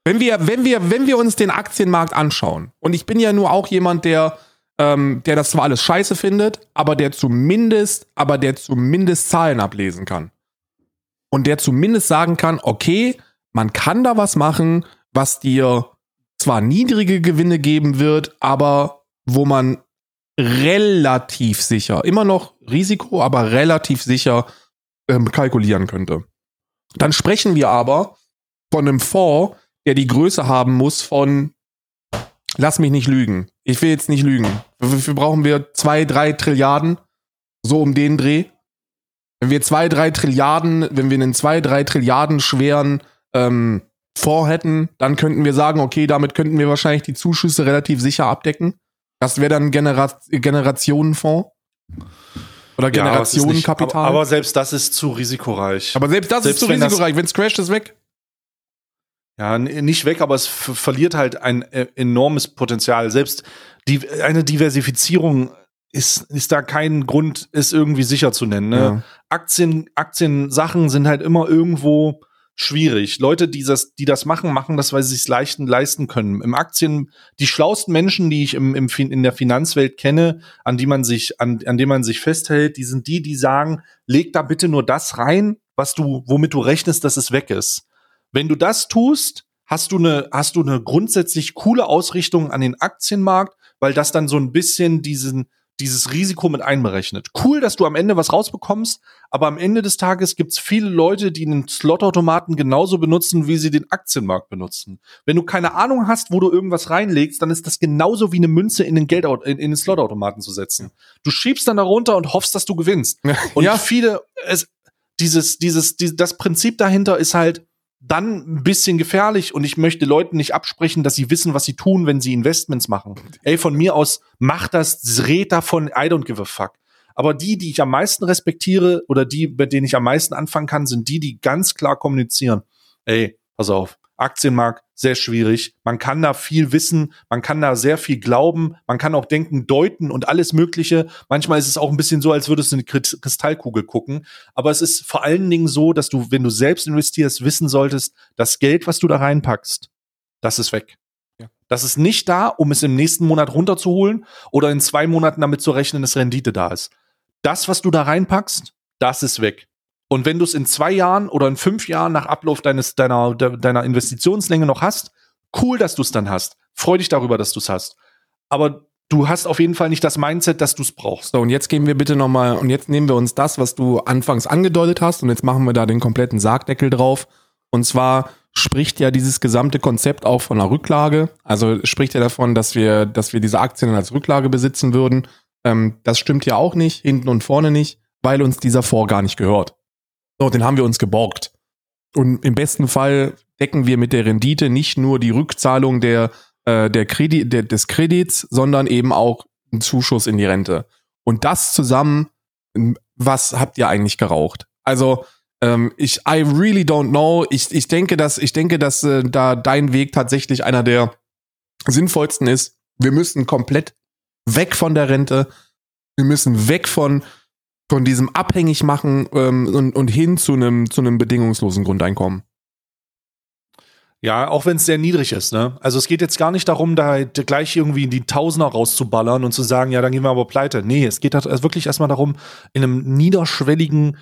Wenn wir, wenn wir, wenn wir uns den Aktienmarkt anschauen, und ich bin ja nur auch jemand, der, ähm, der das zwar alles scheiße findet, aber der zumindest, aber der zumindest Zahlen ablesen kann. Und der zumindest sagen kann, okay, man kann da was machen, was dir zwar niedrige Gewinne geben wird, aber wo man relativ sicher, immer noch Risiko, aber relativ sicher ähm, kalkulieren könnte. Dann sprechen wir aber von einem Fonds, der die Größe haben muss von, lass mich nicht lügen, ich will jetzt nicht lügen. Wofür brauchen wir zwei, drei Trilliarden? So um den Dreh? Wenn wir zwei, drei Trilliarden, wenn wir einen zwei, drei Trilliarden schweren ähm, Fonds hätten, dann könnten wir sagen, okay, damit könnten wir wahrscheinlich die Zuschüsse relativ sicher abdecken. Das wäre dann ein Genera Generationenfonds. Oder Ja, aber Generationenkapital. Aber, selbst das ist zu risikoreich. Aber selbst das Selbst ist zu wenn risikoreich. Wenn es crasht, ist weg. Ja, nicht weg, aber es verliert halt ein äh, enormes Potenzial. Selbst die, eine Diversifizierung ist, ist da kein Grund, es irgendwie sicher zu nennen. Ne? Ja. Aktien, Aktiensachen sind halt immer irgendwo schwierig. Leute, die das, die das machen, machen das, weil sie es leisten, leisten können. Im Aktien, die schlausten Menschen, die ich im, im, in der Finanzwelt kenne, an die man sich, an, an denen man sich festhält, die sind die, die sagen, leg da bitte nur das rein, was du, womit du rechnest, dass es weg ist. Wenn du das tust, hast du eine, hast du eine grundsätzlich coole Ausrichtung an den Aktienmarkt, weil das dann so ein bisschen diesen, dieses Risiko mit einberechnet. Cool, dass du am Ende was rausbekommst, aber am Ende des Tages gibt's viele Leute, die einen Slotautomaten genauso benutzen, wie sie den Aktienmarkt benutzen. Wenn du keine Ahnung hast, wo du irgendwas reinlegst, dann ist das genauso wie eine Münze in den Geldaut in, in den Slotautomaten zu setzen. Du schiebst dann da runter und hoffst, dass du gewinnst. Und ja, viele, es, dieses, dieses, die, das Prinzip dahinter ist halt dann ein bisschen gefährlich und ich möchte Leuten nicht absprechen, dass sie wissen, was sie tun, wenn sie Investments machen. Ey, von mir aus, mach das, red davon, I don't give a fuck. Aber die, die ich am meisten respektiere oder die, bei denen ich am meisten anfangen kann, sind die, die ganz klar kommunizieren. Ey, pass auf, Aktienmarkt, sehr schwierig. Man kann da viel wissen, man kann da sehr viel glauben, man kann auch denken, deuten und alles Mögliche. Manchmal ist es auch ein bisschen so, als würdest du eine Kri- Kristallkugel gucken. Aber es ist vor allen Dingen so, dass du, wenn du selbst investierst, wissen solltest, das Geld, was du da reinpackst, das ist weg. Ja. Das ist nicht da, um es im nächsten Monat runterzuholen oder in zwei Monaten damit zu rechnen, dass Rendite da ist. Das, was du da reinpackst, das ist weg. Und wenn du es in zwei Jahren oder in fünf Jahren nach Ablauf deines, deiner, de, deiner Investitionslänge noch hast, cool, dass du es dann hast. Freu dich darüber, dass du es hast. aber du hast auf jeden Fall nicht das Mindset, dass du es brauchst. So, und jetzt gehen wir bitte nochmal, und jetzt nehmen wir uns das, was du anfangs angedeutet hast, und jetzt machen wir da den kompletten Sargdeckel drauf. Und zwar spricht ja dieses gesamte Konzept auch von einer Rücklage. Also spricht ja davon, dass wir, dass wir diese Aktien als Rücklage besitzen würden. Ähm, das stimmt ja auch nicht, hinten und vorne nicht, weil uns dieser Fonds gar nicht gehört. So, den haben wir uns geborgt. Und im besten Fall decken wir mit der Rendite nicht nur die Rückzahlung der, äh, der Kredit, der, des Kredits, sondern eben auch einen Zuschuss in die Rente. Und das zusammen, was habt ihr eigentlich geraucht? Also, ähm, ich, I really don't know. Ich, ich denke, dass, ich denke, dass äh, da dein Weg tatsächlich einer der sinnvollsten ist. Wir müssen komplett weg von der Rente. Wir müssen weg von, von diesem abhängig machen ähm, und, und hin zu einem, zu einem bedingungslosen Grundeinkommen. Ja, auch wenn es sehr niedrig ist, ne? Also es geht jetzt gar nicht darum, da halt gleich irgendwie in die Tausender rauszuballern und zu sagen, ja, dann gehen wir aber pleite. Nee, es geht halt wirklich erstmal darum, in einem niederschwelligen,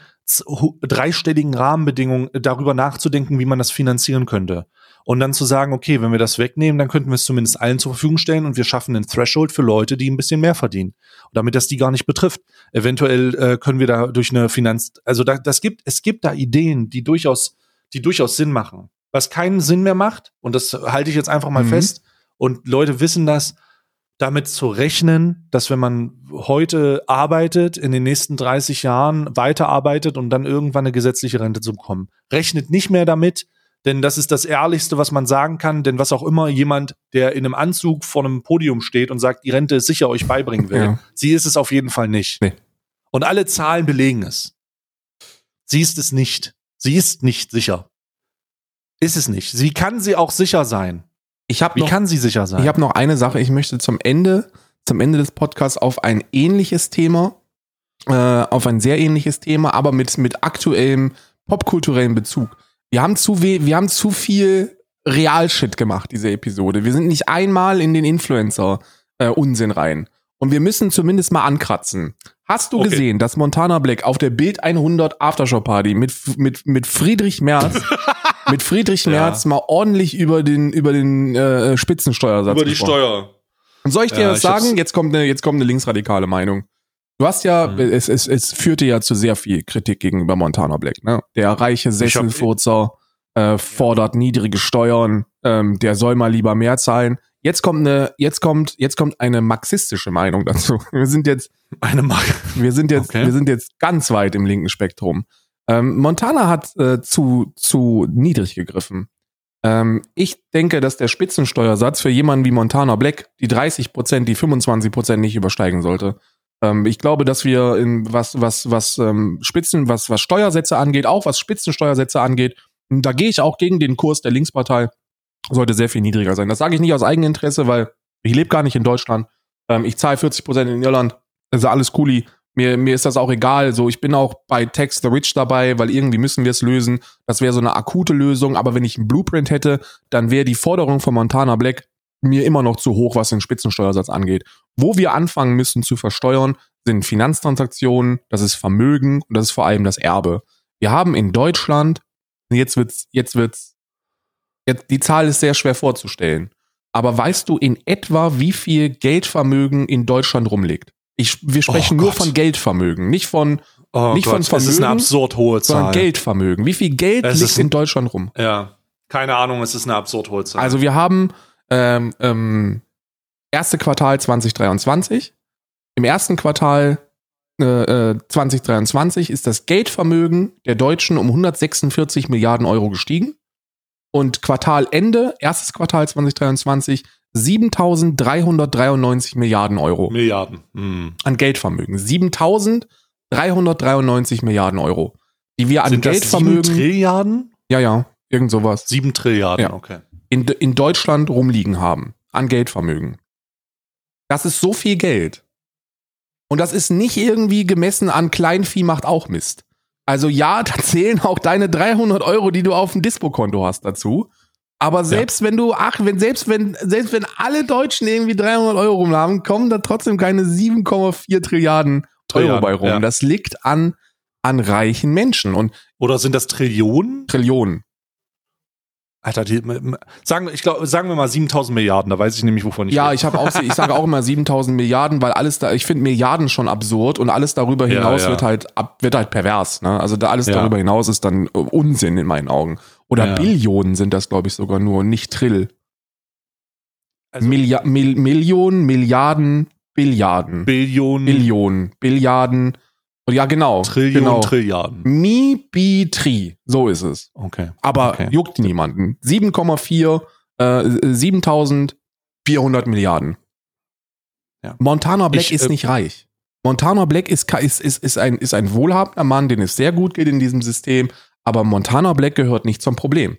dreistelligen Rahmenbedingungen darüber nachzudenken, wie man das finanzieren könnte. Und dann zu sagen, okay, wenn wir das wegnehmen, dann könnten wir es zumindest allen zur Verfügung stellen und wir schaffen einen Threshold für Leute, die ein bisschen mehr verdienen. Und damit das die gar nicht betrifft. Eventuell äh, können wir da durch eine Finanz, also da, das gibt, es gibt da Ideen, die durchaus, die durchaus Sinn machen was keinen Sinn mehr macht, und das halte ich jetzt einfach mal mhm. fest, und Leute wissen das, damit zu rechnen, dass wenn man heute arbeitet, in den nächsten 30 Jahren weiterarbeitet und dann irgendwann eine gesetzliche Rente zu bekommen. Rechnet nicht mehr damit, denn das ist das Ehrlichste, was man sagen kann, denn was auch immer jemand, der in einem Anzug vor einem Podium steht und sagt, die Rente ist sicher euch beibringen will, ja. sie ist es auf jeden Fall nicht. Nee. Und alle Zahlen belegen es. Sie ist es nicht. Sie ist nicht sicher. Ist es nicht. Sie kann sie auch sicher sein. Ich hab Wie noch, kann sie sicher sein? Ich habe noch eine Sache. Ich möchte zum Ende, zum Ende des Podcasts auf ein ähnliches Thema, äh, auf ein sehr ähnliches Thema, aber mit, mit aktuellem popkulturellen Bezug. Wir haben zu we wir haben zu viel Realshit gemacht, diese Episode. Wir sind nicht einmal in den Influencer-Unsinn äh, rein. Und wir müssen zumindest mal ankratzen. Hast du okay. gesehen, dass Montana Black auf der Bild 100 Aftershow Party mit, mit, mit Friedrich Merz mit Friedrich Merz ja. mal ordentlich über den, über den äh, Spitzensteuersatz Über die gesprochen. Steuer. Und soll ich dir ja, was sagen? Jetzt kommt eine, jetzt kommt eine linksradikale Meinung. Du hast ja, mhm. es, es, es führte ja zu sehr viel Kritik gegenüber Montana Black, ne? Der reiche Sesselfurzer äh, fordert niedrige Steuern, ähm, der soll mal lieber mehr zahlen. Jetzt kommt eine, jetzt kommt, jetzt kommt eine marxistische Meinung dazu. Wir sind jetzt eine Mark wir sind jetzt, okay. wir sind jetzt ganz weit im linken Spektrum. Ähm, Montana hat äh, zu, zu niedrig gegriffen. Ähm, ich denke, dass der Spitzensteuersatz für jemanden wie Montana Black die 30 Prozent, die 25 Prozent nicht übersteigen sollte. Ähm, ich glaube, dass wir in was, was, was ähm, Spitzen, was, was Steuersätze angeht, auch was Spitzensteuersätze angeht, da gehe ich auch gegen den Kurs der Linkspartei, sollte sehr viel niedriger sein. Das sage ich nicht aus Eigeninteresse, weil ich lebe gar nicht in Deutschland. Ähm, ich zahle 40 Prozent in Irland. Also alles cooli. Mir, mir ist das auch egal. So, ich bin auch bei Tax the Rich dabei, weil irgendwie müssen wir es lösen. Das wäre so eine akute Lösung. Aber wenn ich einen Blueprint hätte, dann wäre die Forderung von Montana Black mir immer noch zu hoch, was den Spitzensteuersatz angeht. Wo wir anfangen müssen zu versteuern, sind Finanztransaktionen, das ist Vermögen und das ist vor allem das Erbe. Wir haben in Deutschland, jetzt wird's, jetzt wird's, jetzt, die Zahl ist sehr schwer vorzustellen. Aber weißt du in etwa, wie viel Geldvermögen in Deutschland rumliegt? Ich, wir sprechen oh nur von Geldvermögen, nicht von, oh nicht Gott, von Vermögen. Es ist eine absurd hohe Zahl. Sondern Geldvermögen. Wie viel Geld es liegt in Deutschland rum? Ja, keine Ahnung, es ist eine absurd hohe Zahl. Also wir haben ähm, ähm, erste Quartal 2023. Im ersten Quartal äh, 2023 äh, ist das Geldvermögen der Deutschen um 146 Milliarden Euro gestiegen. Und Quartalende, erstes Quartal 2023, 7.393 Milliarden Euro. Milliarden. Hm. An Geldvermögen. 7.393 Milliarden Euro. Die wir an Sind Geldvermögen. Das 7 Trilliarden? Ja, ja. Irgend sowas. 7 Trilliarden, ja. okay. In, in Deutschland rumliegen haben. An Geldvermögen. Das ist so viel Geld. Und das ist nicht irgendwie gemessen an Kleinvieh macht auch Mist. Also ja, da zählen auch deine 300 Euro, die du auf dem Dispo-Konto hast dazu. Aber selbst ja. wenn du, ach, wenn, selbst wenn, selbst wenn alle Deutschen irgendwie 300 Euro rum haben, kommen da trotzdem keine 7,4 Trilliarden Euro bei rum. Ja. Das liegt an, an reichen Menschen. Und Oder sind das Trillionen? Trillionen. Alter, die, sagen, ich glaube, sagen wir mal 7000 Milliarden, da weiß ich nämlich, wovon ich Ja, rede. ich habe auch, ich sage auch immer 7000 Milliarden, weil alles da, ich finde Milliarden schon absurd und alles darüber Ja, hinaus ja. wird halt ab, wird halt pervers. Ne? Also da alles Ja. darüber hinaus ist dann äh, Unsinn in meinen Augen. Oder Ja. Billionen sind das, glaube ich, sogar nur, nicht Trill. Also Millia Mil Millionen, Milliarden, Billiarden. Billionen, Billionen, Billiarden. Ja, genau. Trillionen, genau. Trilliarden. Mi, bi, tri. So ist es. Okay. Aber Okay. juckt niemanden. 7,4, äh, 7400 Milliarden. Ja. Montana Black Ich, ist äh, nicht reich. Montana Black ist, ist, ist, ist, ein, ist ein wohlhabender Mann, den es sehr gut geht in diesem System. Aber Montana Black gehört nicht zum Problem.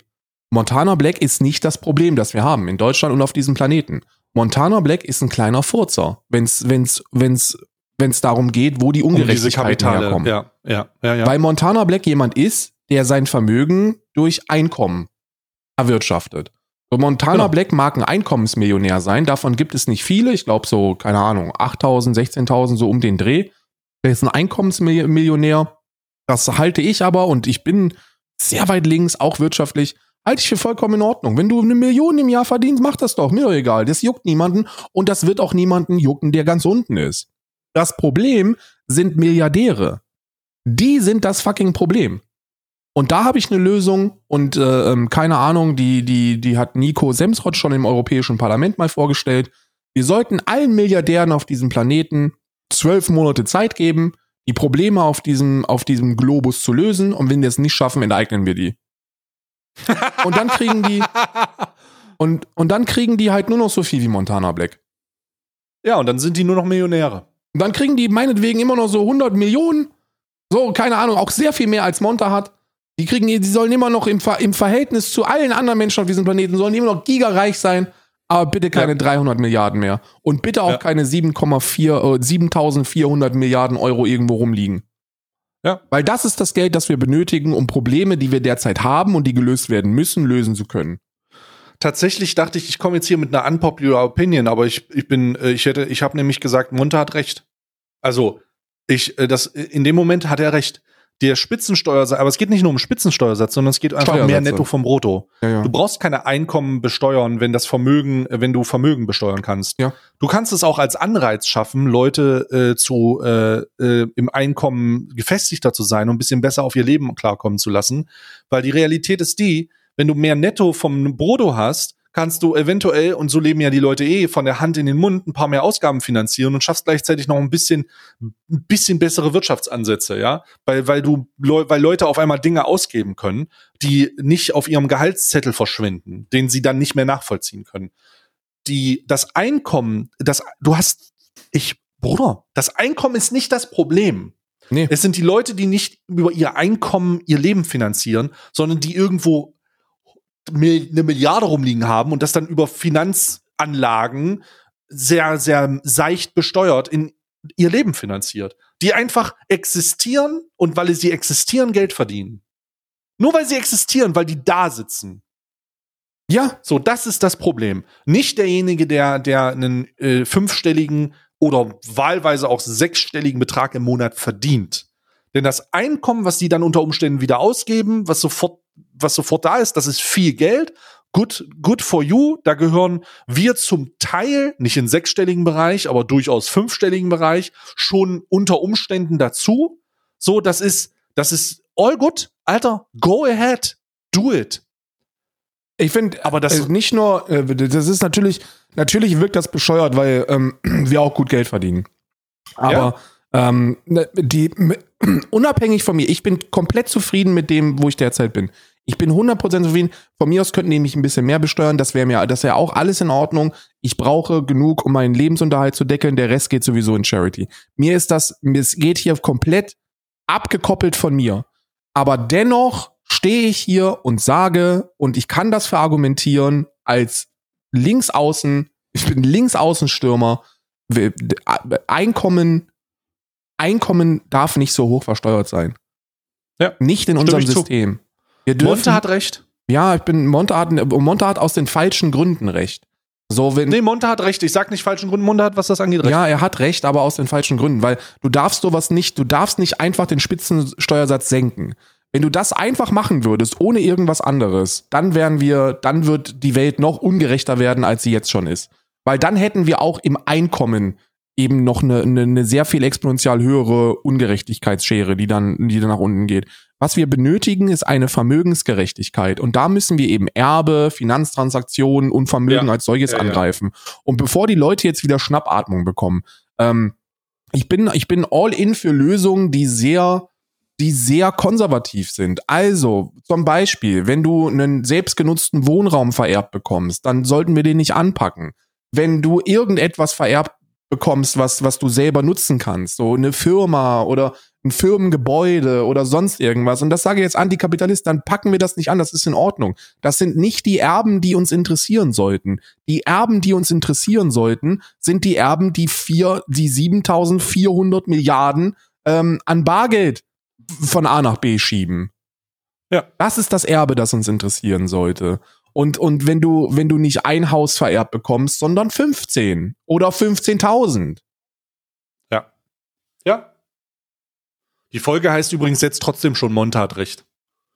Montana Black ist nicht das Problem, das wir haben in Deutschland und auf diesem Planeten. Montana Black ist ein kleiner Furzer, wenn's, wenn's, wenn's, wenn's darum geht, wo die Um Ungerechtigkeiten Kapitale. herkommen. Ja, ja, ja, ja. Weil Montana Black jemand ist, der sein Vermögen durch Einkommen erwirtschaftet. So Montana Genau. Black mag ein Einkommensmillionär sein, davon gibt es nicht viele, ich glaube so, keine Ahnung, 8000, 16.000, so um den Dreh. Der ist ein Einkommensmillionär. Das halte ich aber, und ich bin sehr weit links, auch wirtschaftlich, halte ich für vollkommen in Ordnung. Wenn du eine Million im Jahr verdienst, mach das doch, mir doch egal. Das juckt niemanden und das wird auch niemanden jucken, der ganz unten ist. Das Problem sind Milliardäre. Die sind das fucking Problem. Und da habe ich eine Lösung und äh, ähm, keine Ahnung, die, die, die hat Nico Semsrott schon im Europäischen Parlament mal vorgestellt. Wir sollten allen Milliardären auf diesem Planeten zwölf Monate Zeit geben, die Probleme auf diesem, auf diesem Globus zu lösen. Und wenn wir es nicht schaffen, enteignen wir die. Und dann kriegen die, und, und dann kriegen die halt nur noch so viel wie Montana Black. ja, und dann sind die nur noch Millionäre. Und dann kriegen die meinetwegen immer noch so 100 Millionen. So, keine Ahnung, auch sehr viel mehr als Monta hat. Die kriegen, die sollen immer noch im, Ver im Verhältnis zu allen anderen Menschen auf diesem Planeten, sollen immer noch gigareich sein. Aber bitte keine Ja. 300 Milliarden mehr. Und bitte auch Ja. keine 7,4, äh, 7400 Milliarden Euro irgendwo rumliegen. Ja. Weil das ist das Geld, das wir benötigen, um Probleme, die wir derzeit haben und die gelöst werden müssen, lösen zu können. Tatsächlich dachte ich, ich komme jetzt hier mit einer unpopular Opinion, aber ich, ich bin, äh, ich hätte, ich habe nämlich gesagt, Monte hat recht. Also, ich, äh, das, in dem Moment hat er recht. Der Spitzensteuersatz, aber es geht nicht nur um Spitzensteuersatz, sondern es geht einfach um mehr. Netto vom Brutto. Ja, ja. Du brauchst keine Einkommen besteuern, wenn das Vermögen, äh, wenn du Vermögen besteuern kannst. Ja. Du kannst es auch als Anreiz schaffen, Leute äh, zu äh, äh, im Einkommen gefestigter zu sein und ein bisschen besser auf ihr Leben klarkommen zu lassen. Weil die Realität ist die, wenn du mehr Netto vom Brutto hast, kannst du eventuell, und so leben ja die Leute eh, von der Hand in den Mund ein paar mehr Ausgaben finanzieren und schaffst gleichzeitig noch ein bisschen, ein bisschen bessere Wirtschaftsansätze, ja, weil, weil du, weil Leute auf einmal Dinge ausgeben können, die nicht auf ihrem Gehaltszettel verschwinden, den sie dann nicht mehr nachvollziehen können. Die, das Einkommen, das, du hast, ich, Bruder, das Einkommen ist nicht das Problem. Nee. Es sind die Leute, die nicht über ihr Einkommen ihr Leben finanzieren, sondern die irgendwo eine Milliarde rumliegen haben und das dann über Finanzanlagen sehr, sehr seicht besteuert in ihr Leben finanziert. Die einfach existieren und weil sie existieren, Geld verdienen. Nur weil sie existieren, weil die da sitzen. Ja, So, das ist das Problem. Nicht derjenige, der, der einen äh, fünfstelligen oder wahlweise auch sechsstelligen Betrag im Monat verdient. Denn das Einkommen, was die dann unter Umständen wieder ausgeben, was sofort, was sofort da ist, das ist viel Geld. Good, good for you. Da gehören wir zum Teil, nicht in sechsstelligen Bereich, aber durchaus fünfstelligen Bereich, schon unter Umständen dazu. So, das ist, das ist all good. Alter, go ahead. Do it. Ich finde, Aber das- äh, nicht nur, äh, das ist natürlich, natürlich wirkt das bescheuert, weil ähm, wir auch gut Geld verdienen. Aber ähm, ne, die, unabhängig von mir, ich bin komplett zufrieden mit dem, wo ich derzeit bin. Ich bin 100% zufrieden. Von mir aus könnten die mich ein bisschen mehr besteuern. Das wäre mir, das wäre auch alles in Ordnung. Ich brauche genug, um meinen Lebensunterhalt zu deckeln. Der Rest geht sowieso in Charity. Mir ist das, es geht hier komplett abgekoppelt von mir. Aber dennoch stehe ich hier und sage, und ich kann das verargumentieren, als Linksaußen, ich bin Linksaußenstürmer, Einkommen, Einkommen darf nicht so hoch versteuert sein. Ja, Nicht in unserem ich zu. Wir dürfen, Monte hat recht. ja, ich bin, Monte hat, Monte hat aus den falschen Gründen recht. So, wenn, Nee, Monte hat recht. Ich sag nicht falschen Gründen. Monte hat, was das angeht, recht. Ja, er hat recht, aber aus den falschen Gründen, weil du darfst sowas nicht, du darfst nicht einfach den Spitzensteuersatz senken. Wenn du das einfach machen würdest, ohne irgendwas anderes, dann wären wir, dann wird die Welt noch ungerechter werden, als sie jetzt schon ist. Weil dann hätten wir auch im Einkommen eben noch eine, eine, eine sehr viel exponentiell höhere Ungerechtigkeitsschere, die dann, die dann nach unten geht. Was wir benötigen, ist eine Vermögensgerechtigkeit. Und da müssen wir eben Erbe, Finanztransaktionen und Vermögen Ja. als solches Ja, ja. angreifen. Und bevor die Leute jetzt wieder Schnappatmung bekommen, ähm, ich bin, ich bin all in für Lösungen, die sehr, die sehr konservativ sind. Also, zum Beispiel, wenn du einen selbstgenutzten Wohnraum vererbt bekommst, dann sollten wir den nicht anpacken. Wenn du irgendetwas vererbt bekommst, was, was du selber nutzen kannst, so eine Firma oder ein Firmengebäude oder sonst irgendwas, und das sage ich jetzt Antikapitalist, dann packen wir das nicht an, das ist in Ordnung. Das sind nicht die Erben, die uns interessieren sollten. Die Erben, die uns interessieren sollten, sind die Erben, die vier, die 7400 Milliarden ähm, an Bargeld von A nach B schieben. Ja. Das ist das Erbe, das uns interessieren sollte. Und, und wenn du, wenn du nicht ein Haus vererbt bekommst, sondern 15 oder 15.000. Ja. Ja. Die Folge heißt übrigens jetzt trotzdem schon Monta hat recht.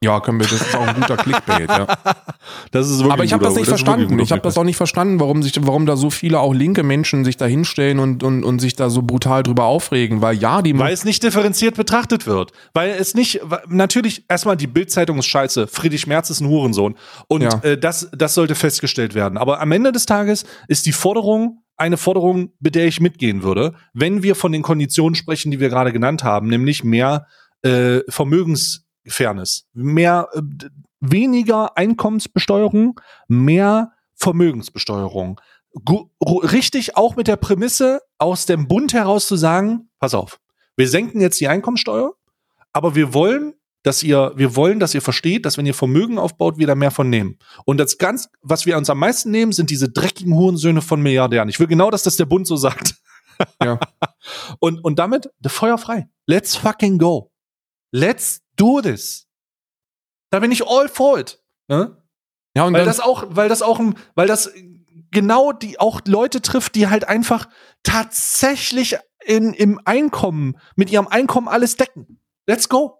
Ja, können wir, das ist auch ein guter Clickbait, ja. Das ist wirklich Aber ich habe das nicht ein verstanden. Ich habe das auch nicht verstanden, warum sich, warum da so viele auch linke Menschen sich da hinstellen und, und, und sich da so brutal drüber aufregen. Weil ja, die Weil es nicht differenziert betrachtet wird. Weil es nicht, weil- natürlich, erstmal die Bildzeitung ist scheiße, Friedrich Merz ist ein Hurensohn. Und Ja. äh, das, das sollte festgestellt werden. Aber am Ende des Tages ist die Forderung eine Forderung, mit der ich mitgehen würde, wenn wir von den Konditionen sprechen, die wir gerade genannt haben, nämlich mehr äh, Vermögensfairness, mehr äh, weniger Einkommensbesteuerung, mehr Vermögensbesteuerung. Gu richtig auch mit der Prämisse aus dem Bund heraus zu sagen, pass auf, wir senken jetzt die Einkommensteuer, aber wir wollen, dass ihr, wir wollen, dass ihr versteht, dass wenn ihr Vermögen aufbaut, wir da mehr von nehmen. Und das ganz, was wir uns am meisten nehmen, sind diese dreckigen Hurensöhne von Milliardären. Ich will genau, dass das der Bund so sagt. Ja. Und, und damit, the Feuer frei. Let's fucking go. Let's do this. Da bin ich all for it. Ne? ja, und Weil das auch, weil das auch, weil das genau die auch Leute trifft, die halt einfach tatsächlich in, im Einkommen, mit ihrem Einkommen alles decken. Let's go.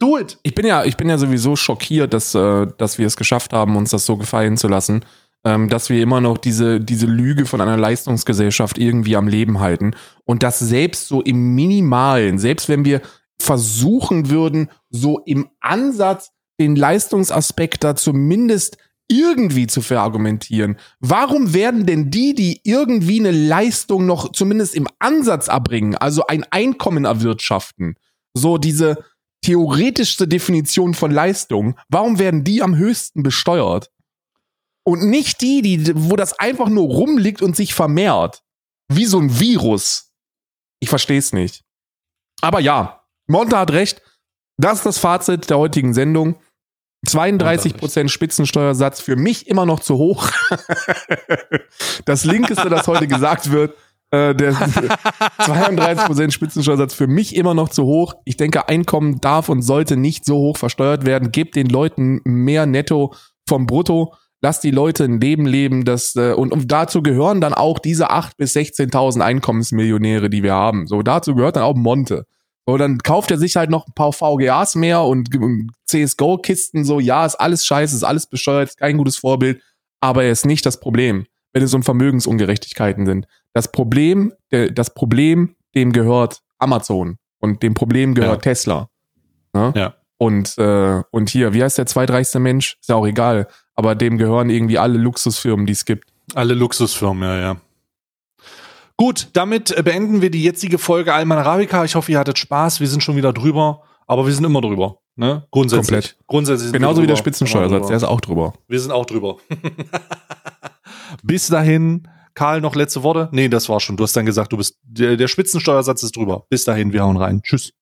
Do it. ich bin ja, ich bin ja sowieso schockiert, dass, äh, dass wir es geschafft haben, uns das so gefallen zu lassen, ähm, dass wir immer noch diese, diese Lüge von einer Leistungsgesellschaft irgendwie am Leben halten und das selbst so im Minimalen, selbst wenn wir versuchen würden, so im Ansatz den Leistungsaspekt da zumindest irgendwie zu verargumentieren. Warum werden denn die, die irgendwie eine Leistung noch zumindest im Ansatz erbringen, also ein Einkommen erwirtschaften, so diese theoretischste Definition von Leistung, warum werden die am höchsten besteuert? Und nicht die, die, wo das einfach nur rumliegt und sich vermehrt. Wie so ein Virus. Ich verstehe es nicht. Aber ja, Monta hat recht. Das ist das Fazit der heutigen Sendung. 32% Spitzensteuersatz für mich immer noch zu hoch. das Linkeste, das heute gesagt wird, äh, der 32% Spitzensteuersatz für mich immer noch zu hoch. Ich denke, Einkommen darf und sollte nicht so hoch versteuert werden. Gebt den Leuten mehr Netto vom Brutto. Lasst die Leute ein Leben leben, das äh, und, und dazu gehören dann auch diese 8 bis 16.000 Einkommensmillionäre, die wir haben. So dazu gehört dann auch Monte. So, dann kauft er sich halt noch ein paar VGAs mehr und, und CSGO-Kisten, so, ja, ist alles scheiße, ist alles bescheuert, ist kein gutes Vorbild, aber er ist nicht das Problem, wenn es um Vermögensungerechtigkeiten sind. Das Problem, der, das Problem, dem gehört Amazon und dem Problem gehört Ja. Tesla. Ne? Ja. Und, äh, und hier, wie heißt der zweitreichste Mensch? Ist ja auch egal, aber dem gehören irgendwie alle Luxusfirmen, die es gibt. Alle Luxusfirmen, ja, ja. Gut, damit äh, beenden wir die jetzige Folge Alman Arabica. Ich hoffe, ihr hattet Spaß. Wir sind schon wieder drüber, aber wir sind immer drüber. Ne? Grundsätzlich. Komplett. Grundsätzlich Genauso wie der. Spitzensteuersatz, der ist auch drüber. Wir sind auch drüber. Bis dahin, Karl, noch letzte Worte? Nee, das war schon. Du hast dann gesagt, du bist der, der Spitzensteuersatz ist drüber. Bis dahin, wir hauen rein. Tschüss.